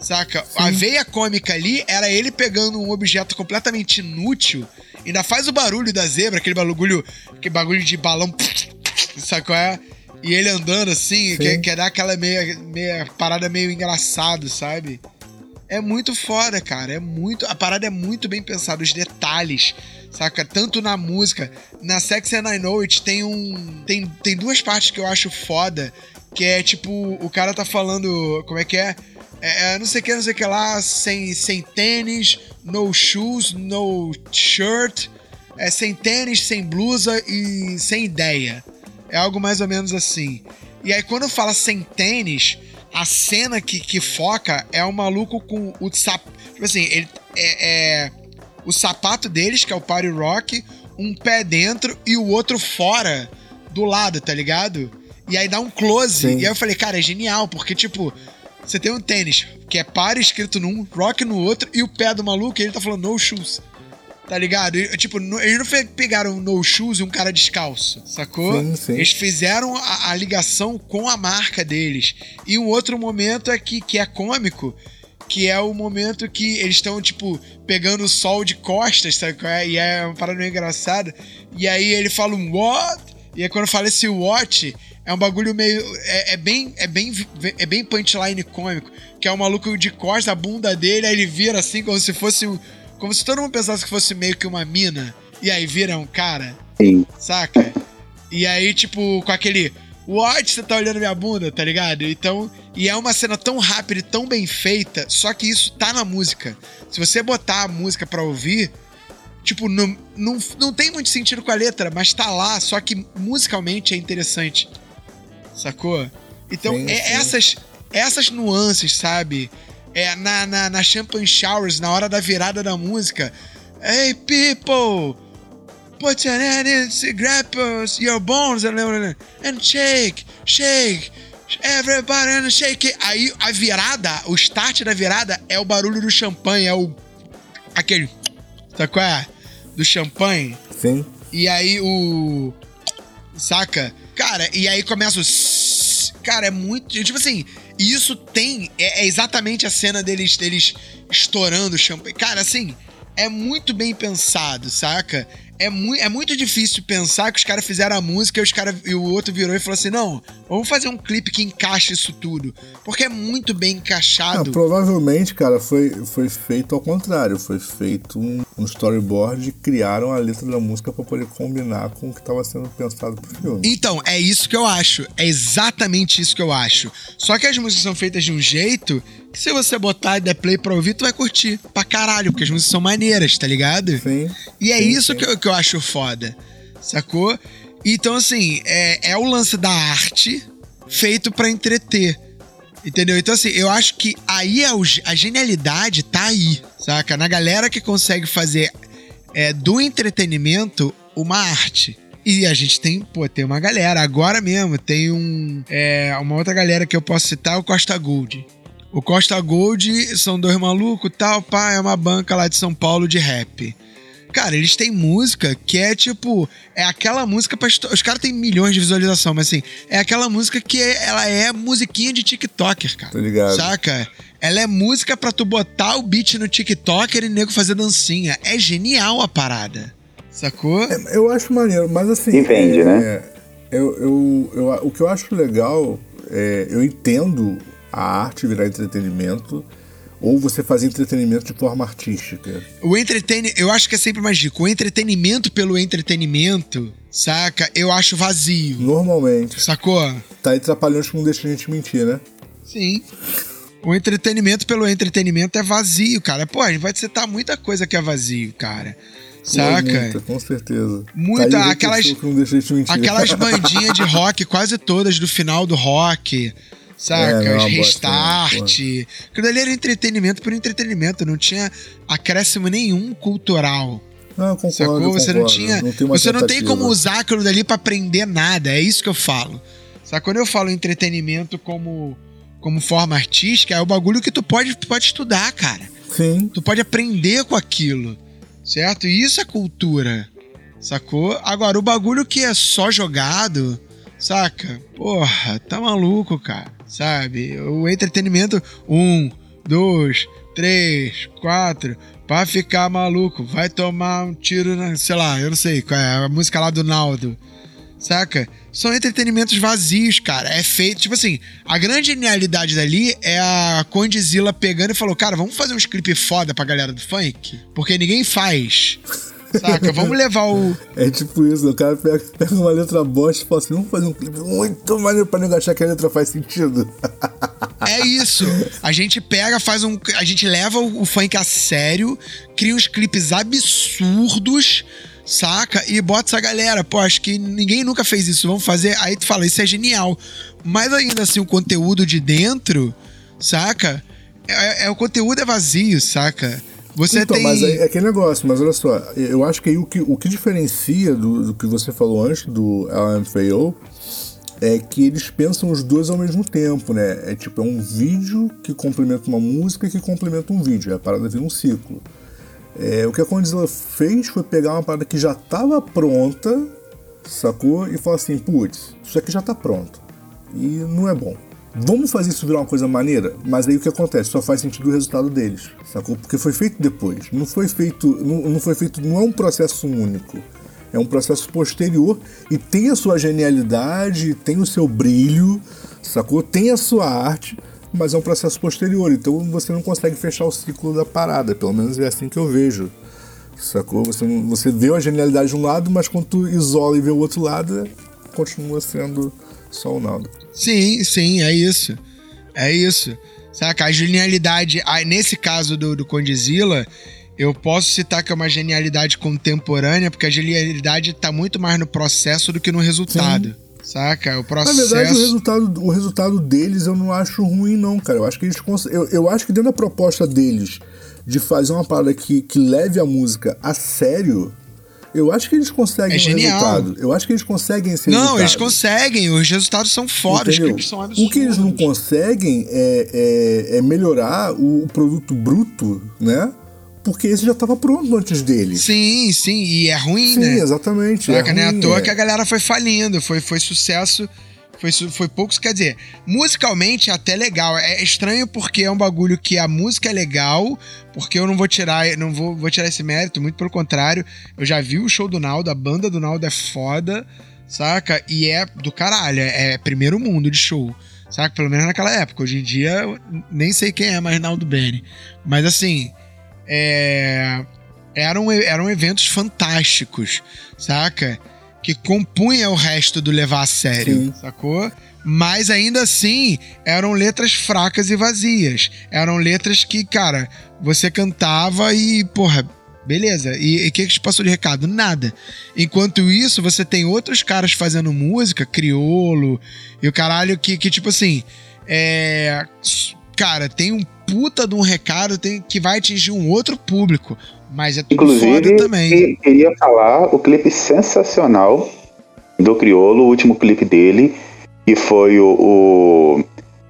Saca? A veia cômica ali era ele pegando um objeto completamente inútil, ainda faz o barulho da zebra, aquele bagulho, aquele bagulho de balão, sacou? É? E ele andando assim, Sim. que, que dá aquela meia, meia parada meio engraçado, sabe? É muito foda, cara. É muito. A parada é muito bem pensada, os detalhes, saca? Tanto na música. Na Sex and I Know It tem um. Tem, tem duas partes que eu acho foda. Que é tipo, o cara tá falando. Como é que é? É, é, não sei o que, não sei o que lá, sem, sem tênis, no shoes, no shirt, é, sem tênis, sem blusa e sem ideia. É algo mais ou menos assim. E aí, quando fala sem tênis, a cena que, que foca é o maluco com o sapato. Tipo assim, ele é, é o sapato deles, que é o Party Rock, um pé dentro e o outro fora do lado, tá ligado? E aí dá um close. Sim. E aí eu falei, cara, é genial, porque, tipo, você tem um tênis que é Party escrito num, Rock no outro, e o pé do maluco, ele tá falando no shoes. Tá ligado? E, tipo, eles não pegaram no shoes e um cara descalço, sacou? Sim, sim. Eles fizeram a, a ligação com a marca deles. E um outro momento é que, que é cômico, que é o momento que eles estão, tipo, pegando o sol de costas, sabe? é? E é uma parada meio engraçada. E aí ele fala um what? E aí quando fala esse what, é um bagulho meio. É, é bem. É bem. É bem punchline cômico. Que é o maluco de costas, a bunda dele, aí ele vira assim, como se fosse. um- Como se todo mundo pensasse que fosse meio que uma mina. E aí vira um cara Sim. saca? E aí, tipo, com aquele. What? Você tá olhando minha bunda, tá ligado? Então. E é uma cena tão rápida e tão bem feita, só que isso tá na música. Se você botar a música pra ouvir, tipo, não, não, não tem muito sentido com a letra, mas tá lá, só que musicalmente é interessante. Sacou? Então, Sim, é sim. essas, essas nuances, sabe? É, na, na, na Champagne Showers, na hora da virada da música. Hey, people! Put your hand in, grab your bones and, shake, shake, everybody and shake. Aí a virada, o start da virada é o barulho do champanhe, é o. aquele. Sabe qual é? Do champanhe. Sim. E aí o. Saca? Cara, e aí começa o. Cara, é muito. Tipo assim, isso tem. É, é exatamente a cena deles, deles estourando o champanhe. Cara, assim, é muito bem pensado, saca? É, mui, é muito difícil pensar que os caras fizeram a música e, os cara, e o outro virou e falou assim: não, vamos fazer um clipe que encaixe isso tudo. Porque é muito bem encaixado. provavelmente, cara, foi, foi feito ao contrário. Foi feito um, um storyboard e criaram a letra da música pra poder combinar com o que tava sendo pensado pro filme. Então, é isso que eu acho. É exatamente isso que eu acho. Só que as músicas são feitas de um jeito que se você botar e der play pra ouvir, tu vai curtir pra caralho, porque as músicas são maneiras, tá ligado? Sim. E é sim, isso sim. que eu, que eu acho foda, sacou? Então, assim, é, é o lance da arte feito pra entreter. Entendeu? Então, assim, eu acho que aí é o a genialidade tá aí, saca? Na galera que consegue fazer é, do entretenimento uma arte. E a gente tem, pô, tem uma galera, agora mesmo, tem um. é, uma outra galera que eu posso citar, o Costa Gold. O Costa Gold são dois malucos tal, pá, é uma banca lá de São Paulo de rap. Cara, eles têm música que é tipo. É aquela música pra. Os caras têm milhões de visualização, mas assim, é aquela música que é- ela é musiquinha de TikToker, cara. Tô ligado. Saca? Ela é música pra tu botar o beat no TikToker e nego fazer dancinha. É genial a parada. Sacou? Eu acho maneiro, mas assim. E vende, é, né? é, eu, eu, eu- o que eu acho legal, é, eu entendo a arte virar entretenimento, ou você fazer entretenimento de forma artística. O entretenimento, eu acho que é sempre mais rico. O entretenimento pelo entretenimento, saca? Eu acho vazio. Normalmente. Sacou? Tá aí trapalhões que não deixa a gente mentir, né? Sim. O entretenimento pelo entretenimento é vazio, cara. Pô, a gente vai citar muita coisa que é vazio, cara. Saca? Muita, com certeza. Muita, Tá aquelas-. Aquelas bandinhas de rock, quase todas do final do rock. Saca? É, não Os restart. Aquilo ali era entretenimento por entretenimento. Não tinha acréscimo nenhum cultural. Não, concordo, Sacou? Você não concordo. tinha. Não você não tem como usar aquilo dali pra aprender nada. É isso que eu falo. Sabe? Quando eu falo entretenimento como, como forma artística, é o bagulho que tu pode, tu pode estudar, cara. Sim. Tu pode aprender com aquilo. Certo? E isso é cultura. Sacou? Agora, o bagulho que é só jogado, saca? Porra, tá maluco, cara. Sabe? O entretenimento. Um, dois, três, quatro. Pra ficar maluco, vai tomar um tiro na. Sei lá, eu não sei qual é a música lá do Naldo. Saca? São entretenimentos vazios, cara. É feito. Tipo assim, a grande genialidade dali é a Condizila pegando e falou: Cara, vamos fazer uns clipes foda pra galera do funk? Porque ninguém faz. Saca? Vamos levar o. É tipo isso, o cara pega, pega uma letra bosta e fala assim, vamos fazer um clipe muito maneiro pra nego achar que a letra faz sentido. É isso. A gente pega, faz um. A gente leva o, o funk a sério, cria uns clipes absurdos, saca? E bota essa galera. Pô, acho que ninguém nunca fez isso. Vamos fazer. Aí tu fala, isso é genial. Mas ainda assim, o conteúdo de dentro, saca? É, é- o conteúdo é vazio, saca? Você então, tem. mas é, é aquele negócio, mas olha só, eu acho que aí o que, o que diferencia do, do que você falou antes do LMFAO é que eles pensam os dois ao mesmo tempo, né? É tipo, é um vídeo que complementa uma música que complementa um vídeo, é a parada vira um ciclo. É, o que a Condzilla fez foi pegar uma parada que já estava pronta, sacou? E falar assim, putz, isso aqui já tá pronto. E não é bom. Vamos fazer isso virar uma coisa maneira? Mas aí o que acontece? Só faz sentido o resultado deles, sacou? Porque foi feito depois. Não foi feito. Não, não foi feito. Não é um processo único. É um processo posterior e tem a sua genialidade, tem o seu brilho, sacou? Tem a sua arte, mas é um processo posterior. Então você não consegue fechar o ciclo da parada. Pelo menos é assim que eu vejo. Sacou? Você, você vê a genialidade de um lado, mas quando tu isola e vê o outro lado, continua sendo só o nada. Sim, sim, é isso. É isso. Saca? A genialidade, ah, nesse caso do, do Condizila, eu posso citar que é uma genialidade contemporânea, porque a genialidade tá muito mais no processo do que no resultado. Saca? O Na processo. verdade, o resultado, o resultado deles eu não acho ruim, não, cara. Eu acho que eles cons- eu, eu acho que dentro da proposta deles de fazer uma parada que, que leve a música a sério, eu acho que eles conseguem É um genial. resultado. Eu acho que eles conseguem esse Não, resultado. eles conseguem, os resultados são os absurdos. O que eles não conseguem é, é- é melhorar o produto bruto, né? Porque esse já estava pronto antes deles. Sim, sim, e é ruim, Sim, né? exatamente. Saca? é Não é à ruim, toa é. que a galera foi falindo, foi, foi sucesso, foi, foi poucos. Quer dizer, musicalmente é até legal. É estranho porque é um bagulho que a música é legal, porque eu não vou tirar, não vou, vou tirar esse mérito, muito pelo contrário. Eu já vi o show do Naldo, a banda do Naldo é foda, saca? E é do caralho, é, é primeiro mundo de show. Saca? Pelo menos naquela época. Hoje em dia, nem sei quem é mais Naldo Bene. Mas assim, é, eram, eram eventos fantásticos, saca? Que compunha o resto do levar a sério, Sim. sacou? Mas ainda assim, eram letras fracas e vazias. Eram letras que, cara, você cantava e, porra, beleza. E o que, que te passou de recado? Nada. Enquanto isso, você tem outros caras fazendo música, criolo, e o caralho que, que tipo assim, é. Cara, tem um puta de um recado tem, que vai atingir um outro público. Mas é tudo Inclusive, foda também. que- queria falar o clipe sensacional do Criolo, o último clipe dele, que foi o. o-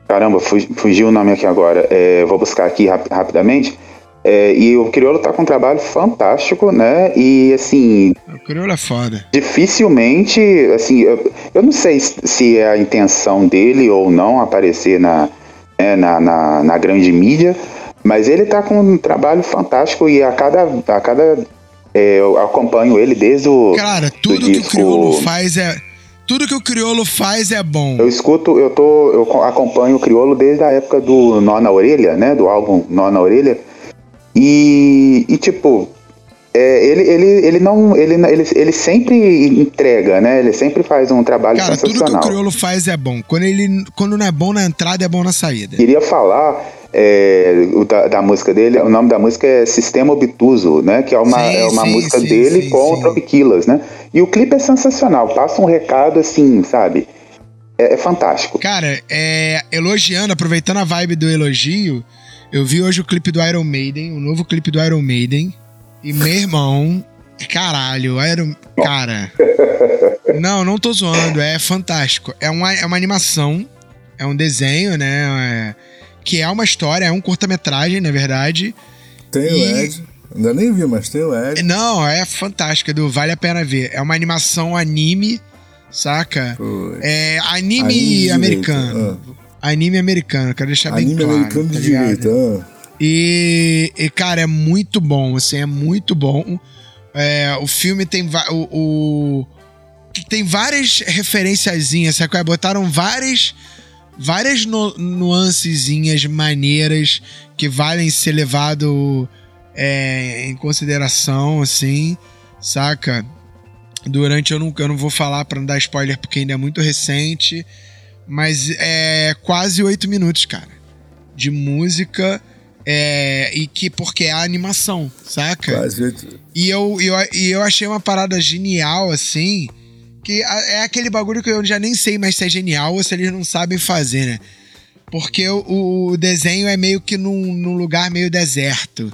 caramba, fu- fugiu o nome aqui agora. é, vou buscar aqui rap- rapidamente. É, e o Criolo tá com um trabalho fantástico, né? E assim. O Criolo é foda. Dificilmente, assim, eu, eu não sei se é a intenção dele ou não aparecer na, né, na, na, na, grande mídia, mas ele tá com um trabalho fantástico e a cada. A cada é, eu acompanho ele desde o. Cara, tudo que disco... o Criolo faz é. Tudo que o Criolo faz é bom. Eu escuto, eu tô. Eu acompanho o Criolo desde a época do Nó na Orelha, né? Do álbum Nó na Orelha. E, e tipo, é, ele, ele, ele não. Ele, ele, ele sempre entrega, né? Ele sempre faz um trabalho Cara, sensacional. tudo que o Criolo faz é bom. Quando, ele, quando não é bom na entrada, é bom na saída. Queria falar é, da, da, música dele, o nome da música é Sistema Obtuso, né? Que é uma, sim, é uma sim, música sim, dele com o Tropiquilas, né? E o clipe é sensacional, passa um recado assim, sabe? É, é fantástico. Cara, é, elogiando, aproveitando a vibe do elogio. Eu vi hoje o clipe do Iron Maiden, o novo clipe do Iron Maiden. E meu irmão, caralho, Iron. Cara. Não, não tô zoando, é fantástico. É uma, é uma animação, é um desenho, né? É, que é uma história, é um curta-metragem, na verdade. Tem e... o Ed. Ainda nem vi, mas tem o Ed. Não, é fantástico, Edu. Vale a pena ver. É uma animação anime, saca? É anime, anime americano. Ah anime americano, quero deixar anime bem claro. Anime americano tá de direito, ah. E, e, cara, é muito bom, assim, é muito bom. É, o filme tem o, o, tem várias referenciazinhas, sabe? Botaram várias várias no, nuancezinhas maneiras que valem ser levado é, em consideração, assim, saca? Durante eu não, eu não vou falar para não dar spoiler porque ainda é muito recente, mas é quase oito minutos, cara, de música. É, e que porque é a animação, saca? Quase. E eu, eu, e eu achei uma parada genial, assim. Que é aquele bagulho que eu já nem sei mais se é genial ou se eles não sabem fazer, né? Porque o, o desenho é meio que num, num lugar meio deserto.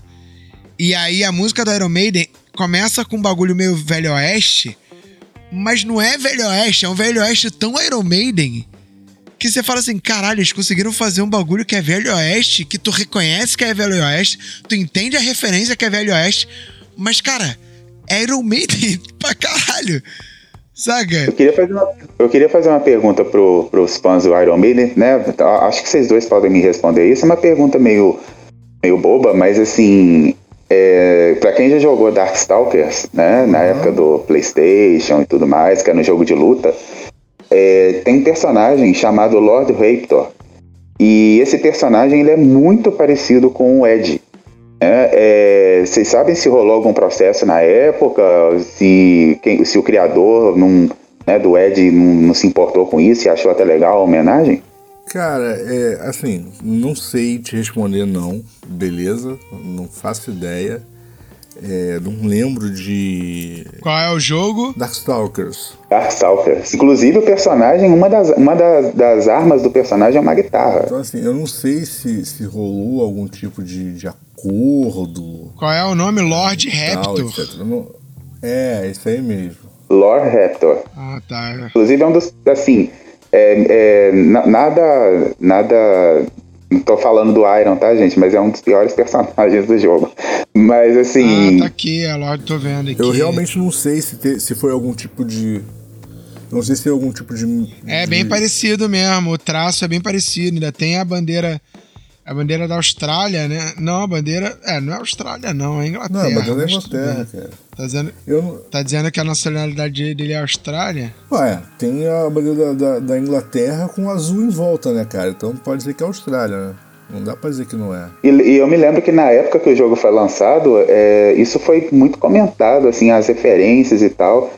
E aí a música do Iron Maiden começa com um bagulho meio Velho Oeste, mas não é Velho Oeste, é um Velho Oeste tão Iron Maiden que você fala assim, caralho, eles conseguiram fazer um bagulho que é Velho Oeste, que tu reconhece que é Velho Oeste, tu entende a referência que é Velho Oeste, mas, cara, é Iron Maiden pra caralho. Saga? Eu queria fazer uma, eu queria fazer uma pergunta pro, pros fãs do Iron Maiden, né? Acho que vocês dois podem me responder isso. É uma pergunta meio, meio boba, mas assim. É, para quem já jogou Darkstalkers, né? Na uhum. época do PlayStation e tudo mais, que era um jogo de luta é, tem um personagem chamado Lord Raptor. E esse personagem ele é muito parecido com o Ed. É, é, vocês sabem se rolou algum processo na época? Se, quem, se o criador não, né, do Ed não, não, se importou com isso e achou até legal a homenagem? Cara, é, assim, não sei te responder não, beleza? Não faço ideia. É, não lembro de. Qual é o jogo? Darkstalkers. Darkstalkers. Inclusive o personagem, uma das, uma das, das armas do personagem é uma guitarra. Então assim, eu não sei se, se rolou algum tipo de, de acordo. Qual é o nome? Lord Raptor. Não... É, isso aí mesmo. Lord Raptor. Ah, tá. Inclusive é um dos. Assim. É, é, nada. Nada não tô falando do Iron, tá, gente? Mas é um dos piores personagens do jogo. Mas assim. Ah, tá aqui, a Lorde, tô vendo aqui. Eu realmente não sei se, te, se foi algum tipo de. Não sei se tem algum tipo de. É bem parecido mesmo, o traço é bem parecido. Ainda tem a bandeira. A bandeira da Austrália, né? Não, a bandeira. É, não é Austrália, não, é Inglaterra. Não, a bandeira da Inglaterra, cara. Tá dizendo, não... tá dizendo que a nacionalidade dele é Austrália? Ué, tem a bandeira da, da, da, Inglaterra com azul em volta, né, cara? Então pode dizer que é Austrália, né? Não dá pra dizer que não é. E, e eu me lembro que na época que o jogo foi lançado, é, isso foi muito comentado, assim, as referências e tal.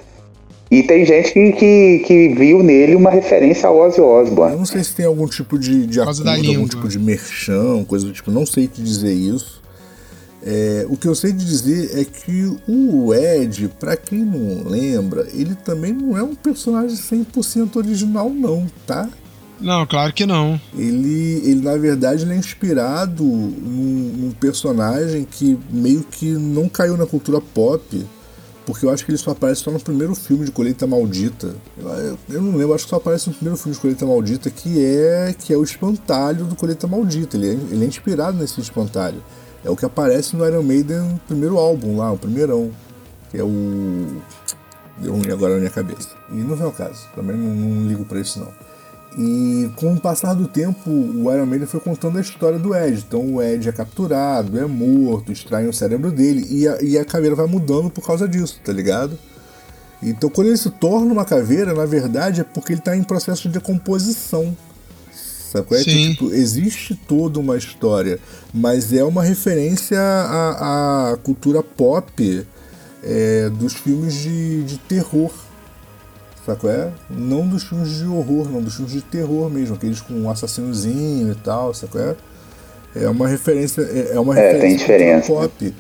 E tem gente que, que, que, viu nele uma referência ao Ozzy Osbourne. Eu não sei se tem algum tipo de, de acordo, algum tipo de merchan, coisa do tipo, não sei te dizer isso. É, o que eu sei de dizer é que o Ed, para quem não lembra, ele também não é um personagem 100% original não, tá? Não, claro que não. Ele, ele na verdade, ele é inspirado num, num personagem que meio que não caiu na cultura pop, porque eu acho que ele só aparece só no primeiro filme de Colheita Maldita. Eu, eu não lembro, acho que só aparece no primeiro filme de Colheita Maldita, que é que é o espantalho do Colheita Maldita. Ele é, ele é inspirado nesse espantalho. É o que aparece no Iron Maiden primeiro álbum lá, o primeirão. Que é o. Deu ruim agora na minha cabeça. E não vem ao caso, também não, não ligo pra isso não. E com o passar do tempo, o Iron Maiden foi contando a história do Ed. Então o Ed é capturado, é morto, extraem o cérebro dele e a, e a caveira vai mudando por causa disso, tá ligado? Então quando ele se torna uma caveira, na verdade é porque ele está em processo de decomposição. Sacou? É que, tipo, existe toda uma história, mas é uma referência à, à cultura pop é, dos filmes de, de terror Sacou? É? Não dos filmes de horror, não, dos filmes de terror mesmo, aqueles com um assassinozinho e tal, sacou? É, é uma referência. É, é uma é, tem diferença. pop.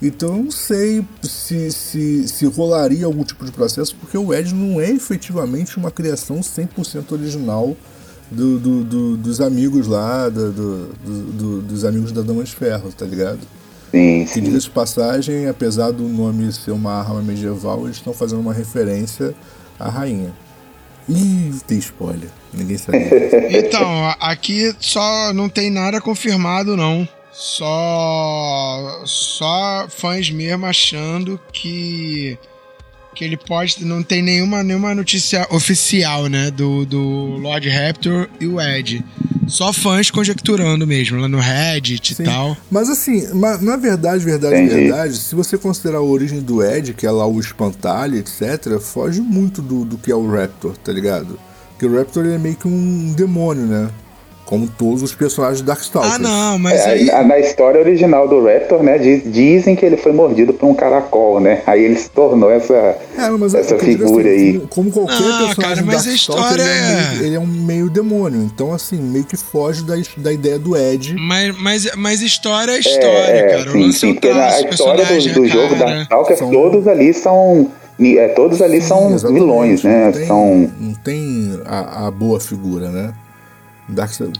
Então eu não sei se, se, se rolaria algum tipo de processo, porque o Ed não é efetivamente uma criação 100% original do, do, do, dos amigos lá, do, dos amigos da Dama de Ferro, tá ligado? Sim, sim. Que diga de passagem, apesar do nome ser uma arma medieval, eles estão fazendo uma referência a rainha. Ih, tem spoiler. Ninguém sabe. então, aqui só não tem nada confirmado, não. Só. Só fãs mesmo achando que. Que ele pode. Não tem nenhuma, nenhuma notícia oficial, né? Do, do Lord Raptor e o Ed. Só fãs conjecturando mesmo, lá no Reddit Sim. e tal. Mas assim, na verdade, verdade, Entendi. verdade, se você considerar a origem do Ed, que é lá o espantalho, etc., foge muito do, do que é o Raptor, tá ligado? Porque o Raptor é meio que um demônio, né? Como todos os personagens de Darkstalkers. Ah, não, mas é, aí... Na história original do Raptor, né, dizem que ele foi mordido por um caracol, né? Aí ele se tornou essa, é, essa é figura assim, aí. Como, como qualquer não, personagem cara, mas a história ele é, meio, ele é, um meio demônio. Então, assim, meio que foge da, da ideia do Ed. Mas, mas, mas história é história, é, cara. Sim, sim, porque na história do, do jogo Darkstalkers, são... todos ali são... É, todos ali sim, são vilões, né? Não tem, são... não tem a, a boa figura, né?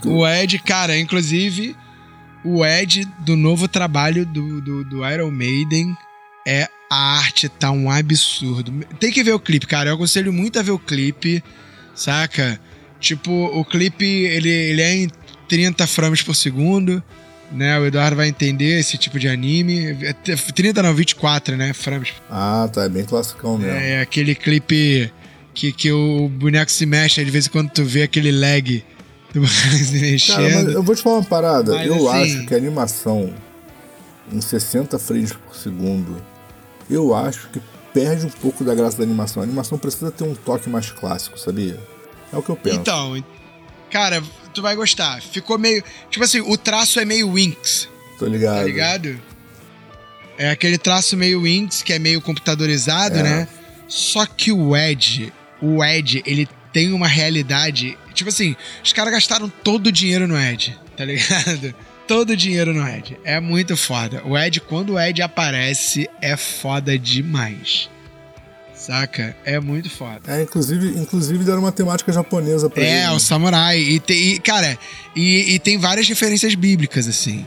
O Ed, cara, inclusive, o Ed do novo trabalho do, do, do, Iron Maiden é a arte tá um absurdo. Tem que ver o clipe, cara. Eu aconselho muito a ver o clipe, saca? Tipo, o clipe, ele, ele é em 30 frames por segundo, né? O Eduardo vai entender esse tipo de anime. 30 não, 24, né? Frames. Ah, tá. É bem classicão mesmo. É, aquele clipe que, que o boneco se mexe, de vez em quando tu vê aquele lag Cara, mas eu vou te falar uma parada. Mas, eu assim... acho que a animação em 60 frames por segundo, eu acho que perde um pouco da graça da animação. A animação precisa ter um toque mais clássico, sabia? É o que eu penso. Então, cara, tu vai gostar. Ficou meio. Tipo assim, o traço é meio Winx. Tô ligado. Tá ligado? É aquele traço meio Winx, que é meio computadorizado, é. né? Só que o Ed, o Ed, ele tem uma realidade. Tipo assim, os caras gastaram todo o dinheiro no Ed, tá ligado? Todo o dinheiro no Ed. É muito foda. O Ed, quando o Ed aparece, é foda demais. Saca? É muito foda. É, inclusive, inclusive deram uma temática japonesa pra é, ele. É, o samurai. E, tem, e cara, e, e, tem várias referências bíblicas, assim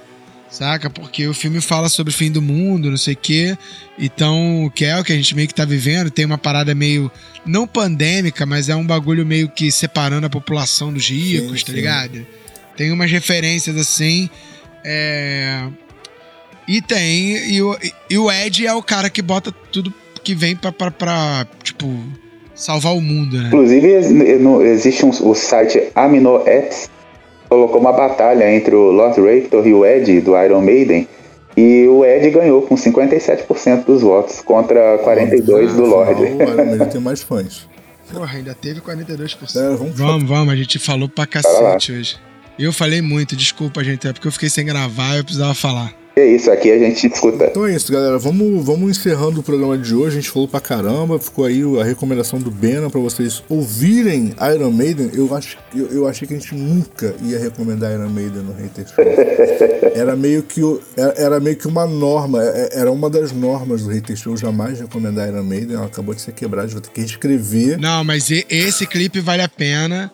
saca? Porque o filme fala sobre o fim do mundo, não sei o quê. Então, que é o que a gente meio que tá vivendo, tem uma parada meio, não pandêmica, mas é um bagulho meio que separando a população dos ricos, sim, tá sim. ligado? Tem umas referências assim. É... E tem. E o, e o Ed é o cara que bota tudo que vem pra, pra, pra tipo, salvar o mundo, né? Inclusive, existe um, o site Amino Apps colocou uma batalha entre o Lord Raptor e o Ed do Iron Maiden. E o Ed ganhou com 57% dos votos contra 42% do Lord. O Iron Maiden tem mais fãs. Porra, ainda teve 42%. É, vamos, vamos, vamos, a gente falou pra cacete hoje. Eu falei muito, desculpa, gente, é porque eu fiquei sem gravar e eu precisava falar. É isso, aqui a gente escuta. Então é isso, galera. Vamos, vamos encerrando o programa de hoje. A gente falou pra caramba. Ficou aí a recomendação do Bena pra vocês ouvirem Iron Maiden. Eu, acho, eu, eu achei que a gente nunca ia recomendar Iron Maiden no Hater Show. Era meio que, era, era meio que uma norma. É, é, era uma das normas do Hater Show jamais recomendar Iron Maiden. Ela acabou de ser quebrada. Vou ter que reescrever. Não, mas esse clipe vale a pena.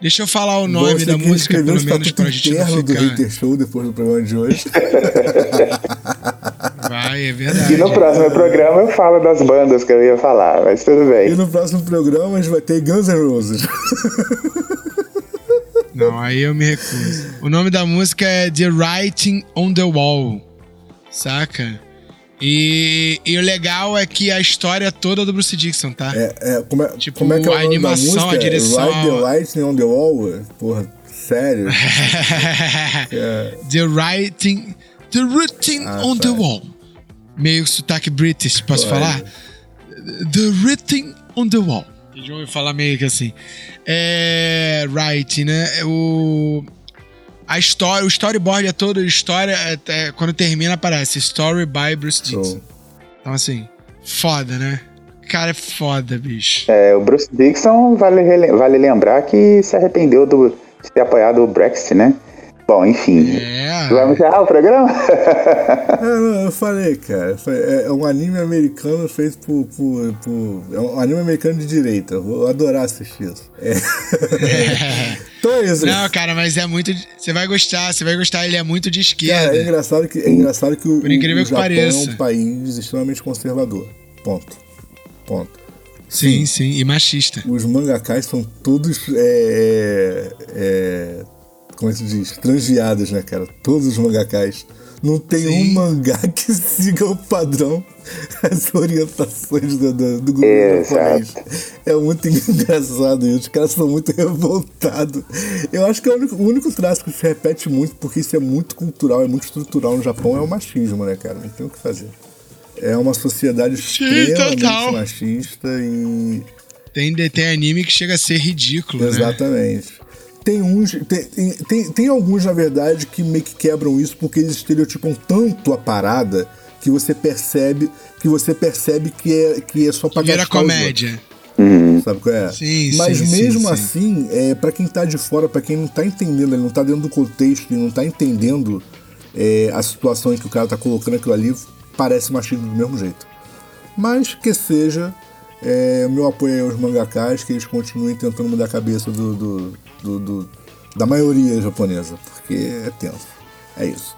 Deixa eu falar o nome da música, pelo menos, pra gente não ficar... do Hater Show depois do programa de hoje. Vai, é verdade. E no próximo programa eu falo das bandas que eu ia falar, mas tudo bem. E no próximo programa a gente vai ter Guns N' Roses. Não, aí eu me recuso. O nome da música é The Writing on the Wall. saca? E, e o legal é que a história toda é do Bruce Dixon, tá? É, é, como é, Tipo, como é que é a animação, a direção- Ride the Lightning on the Wall? Porra, sério? É, the writing. The writing Ah, on tá. the wall. Meio sotaque british, posso falar? The writing on the wall. Vocês vão falar meio que assim. É. Writing, né? O. A história, o storyboard é todo história. é- é- quando termina, aparece Story by Bruce Dixon. Então, assim, foda, né? Cara, é foda, bicho. É, o Bruce Dixon, vale, vale lembrar que se arrependeu do, de ter apoiado o Brexit, né? Bom, enfim. É. Vamos encerrar o programa? É, não, eu falei, cara. eu É, é um anime americano feito por, por, por- É um anime americano de direita. Eu Vou adorar assistir isso. É. então é isso. Não, cara, mas é muito. Você vai gostar, você vai gostar, ele é muito de esquerda. Cara, é engraçado que, é engraçado que o, Por incrível o que Japão pareça. é um país extremamente conservador. Ponto. Ponto. sim, sim, e machista. Os mangakás são todos. É, é, como é que se diz? Transviados, né, cara? Todos os mangakás. Não tem Sim. um mangá que siga o padrão, as orientações do, do, do governo Exato. japonês. É muito engraçado isso. Os caras são muito revoltados. Eu acho que é o único, o único traço que se repete muito, porque isso é muito cultural, é muito estrutural no Japão, é o machismo, né, cara? Não tem o que fazer. É uma sociedade extremamente total. machista e Tem, tem anime que chega a ser ridículo, né? Tem uns. Tem, tem, tem, alguns, na verdade, que meio que quebram isso porque eles estereotipam tanto a parada que você percebe que você percebe que é, que é só pra Vira comédia. outros, Sabe qual é? Sim, Mas sim, mesmo sim. assim, é, para quem tá de fora, pra quem não tá entendendo, ele não tá dentro do contexto e não tá entendendo é, a situação em que o cara tá colocando aquilo ali, parece machismo do mesmo jeito. Mas que seja, é, o meu apoio aí aos mangakás, que eles continuem tentando mudar a cabeça do, do- do- do- da maioria japonesa, porque é tenso. É isso.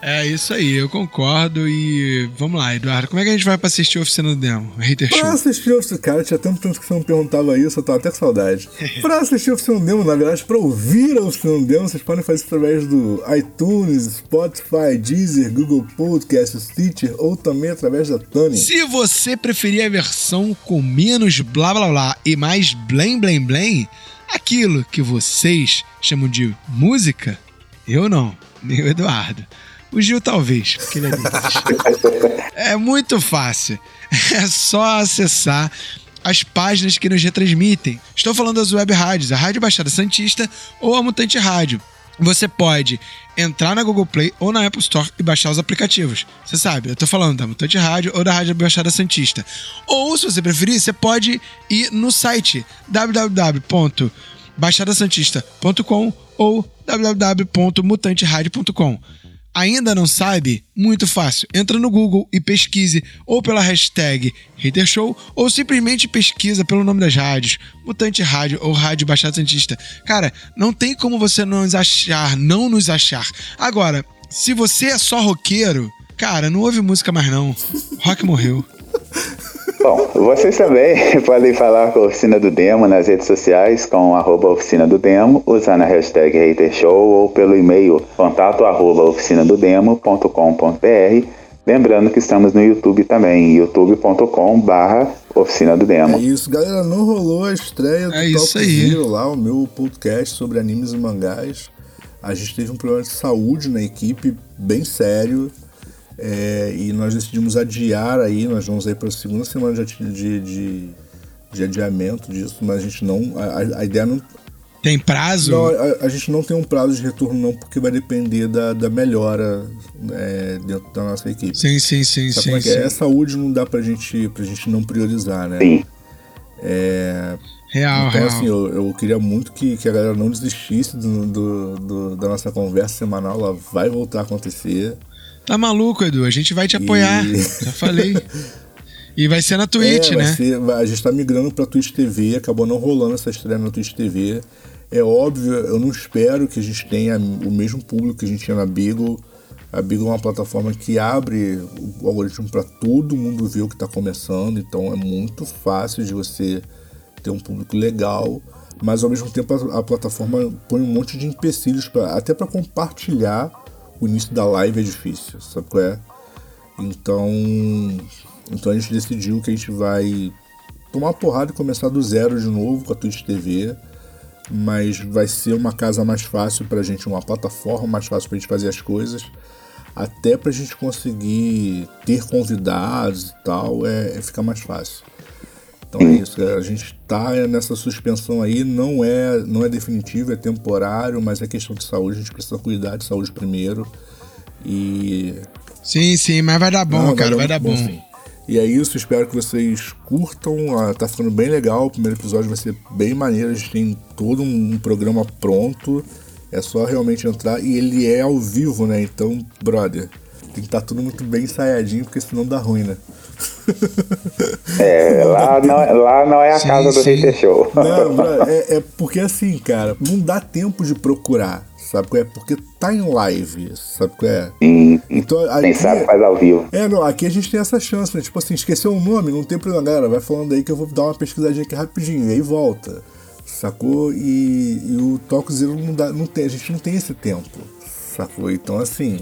É isso aí, eu concordo. E vamos lá, Eduardo, como é que a gente vai pra assistir a oficina do demo? Hater Pra Show. assistir Oficina, cara, tinha tanto tempo que você não perguntava isso, eu tava até com saudade. pra assistir Oficina Demo, na verdade, pra ouvir a Oficina Demo, vocês podem fazer isso através do iTunes, Spotify, Deezer, Google Podcast, Stitcher ou também através da Tony. Se você preferir a versão com menos blá blá blá e mais blém blém blém, aquilo que vocês chamam de música, eu não, nem o Eduardo. O Gil talvez, porque ele é. É muito fácil. É só acessar as páginas que nos retransmitem. Estou falando das web rádios, a Rádio Baixada Santista ou a Mutante Rádio. Você pode entrar na Google Play ou na Apple Store e baixar os aplicativos. Você sabe, eu tô falando da Mutante Rádio ou da Rádio Baixada Santista. Ou, se você preferir, você pode ir no site www.baixadasantista.com ou www.mutanteradio.com. Ainda não sabe? Muito fácil. Entra no Google e pesquise ou pela hashtag HaterShow ou simplesmente pesquisa pelo nome das rádios, Mutante Rádio ou Rádio Baixada Santista. Cara, não tem como você não nos achar, não nos achar. Agora, se você é só roqueiro, cara, não ouve música mais não. Rock morreu. Bom, vocês também podem falar com a Oficina do Demo nas redes sociais com arroba Oficina do Demo, usando a hashtag HaterShow ou pelo e-mail contato arroba oficinadodemo.com.br. Lembrando que estamos no YouTube também, youtube.com barra Oficina do É Demo. isso, galera. Não rolou a estreia do É aí. Zero lá, o meu podcast sobre animes e mangás. A gente teve um problema de saúde na equipe, bem sério. É, e nós decidimos adiar aí, nós vamos aí para a segunda semana de, de, de, de adiamento disso, mas a gente não. A, a- a ideia não. Tem prazo? Não, a, a gente não tem um prazo de retorno, não, porque vai depender da, da melhora é, dentro da nossa equipe. Sim, sim, sim, Sabe sim. como é que sim. é? A saúde não dá pra gente, pra gente não priorizar, né? Sim. É, Real, então, real. assim, eu, eu queria muito que, que a galera não desistisse do, do- do- da nossa conversa semanal. Ela vai voltar a acontecer. Tá maluco, Edu? A gente vai te apoiar. E- Já falei. E vai ser na Twitch, É, né? ser- a gente tá migrando pra Twitch TV. Acabou não rolando essa estreia na Twitch TV. É óbvio, eu não espero que a gente tenha o mesmo público que a gente tinha na Beagle. A Beagle é uma plataforma que abre o algoritmo para todo mundo ver o que está começando, então é muito fácil de você ter um público legal, mas ao mesmo tempo a, a plataforma põe um monte de empecilhos, pra, até para compartilhar o início da live é difícil, sabe qual é? Então, então a gente decidiu que a gente vai tomar porrada e começar do zero de novo com a Twitch TV. Mas vai ser uma casa mais fácil pra gente, uma plataforma mais fácil pra gente fazer as coisas. Até pra gente conseguir ter convidados e tal, é, é ficar mais fácil. Então é isso, a gente tá nessa suspensão aí, não é, não é definitivo, é temporário, mas é questão de saúde, a gente precisa cuidar de saúde primeiro. E. Sim, sim, mas vai dar bom, não, cara, vai dar, vai dar bom. bom e é isso, espero que vocês curtam. Ah, tá ficando bem legal. O primeiro episódio vai ser bem maneiro. A gente tem todo um programa pronto. É só realmente entrar. E ele é ao vivo, né? Então, brother, tem que estar tá tudo muito bem ensaiadinho, porque senão dá ruim, né? É, lá não, é, lá não é a sim, casa do Hater Show. Não, é, é porque assim, cara, não dá tempo de procurar sabe qual é? Porque tá em live, sabe qual é? Sim. Então, aqui, Quem sabe faz ao vivo. É, não, aqui a gente tem essa chance, né? Tipo assim, esqueceu um nome, não tem problema, galera, vai falando aí que eu vou dar uma pesquisadinha aqui rapidinho, e aí volta, sacou? E, e o Toco Zero não, dá, não tem, a gente não tem esse tempo, sacou? Então, assim...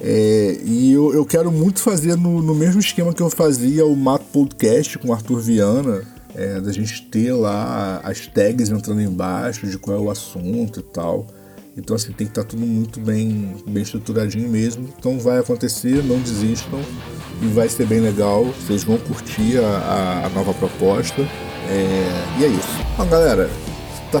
É, e eu, eu quero muito fazer no, no mesmo esquema que eu fazia o Mato Podcast com o Arthur Viana, é, da gente ter lá as tags entrando embaixo de qual é o assunto e tal. Então assim, tem que estar tá tudo muito bem, bem estruturadinho mesmo. Então vai acontecer, não desistam e vai ser bem legal. Vocês vão curtir a, a nova proposta. É, e é isso. Então galera,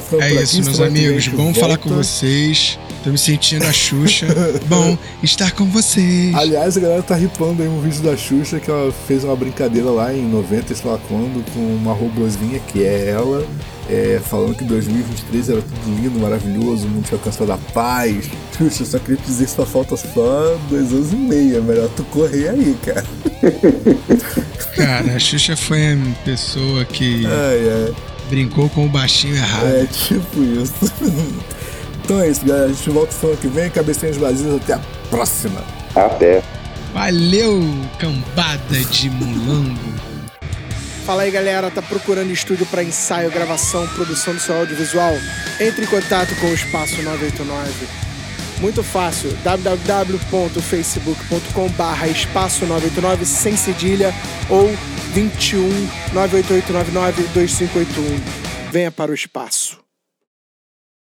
tá ficando É isso, aqui, meus amigos. Bom volta. falar com vocês. Tô me sentindo a Xuxa. Bom estar com vocês. Aliás, a galera tá ripando aí um vídeo da Xuxa que ela fez uma brincadeira lá em 90, sei lá quando, com uma robozinha que é ela é, falando que 2023 era tudo lindo, maravilhoso, o mundo tinha alcançado a paz. Xuxa, só queria dizer que só falta só dois anos e meio. É melhor tu correr aí, cara. Cara, a Xuxa foi a pessoa que ai, ai. Brincou com o baixinho errado. É, tipo isso. Então é isso, galera. A gente volta semana que vem. Cabecinhas vazias. Até a próxima. Até. Valeu, cambada de mulambo. Fala aí galera, tá procurando estúdio para ensaio, gravação, produção do seu audiovisual? Entre em contato com o Espaço 989. Muito fácil, www.facebook.com barra espaço 989 sem cedilha ou 21 98899 2581. Venha para o espaço.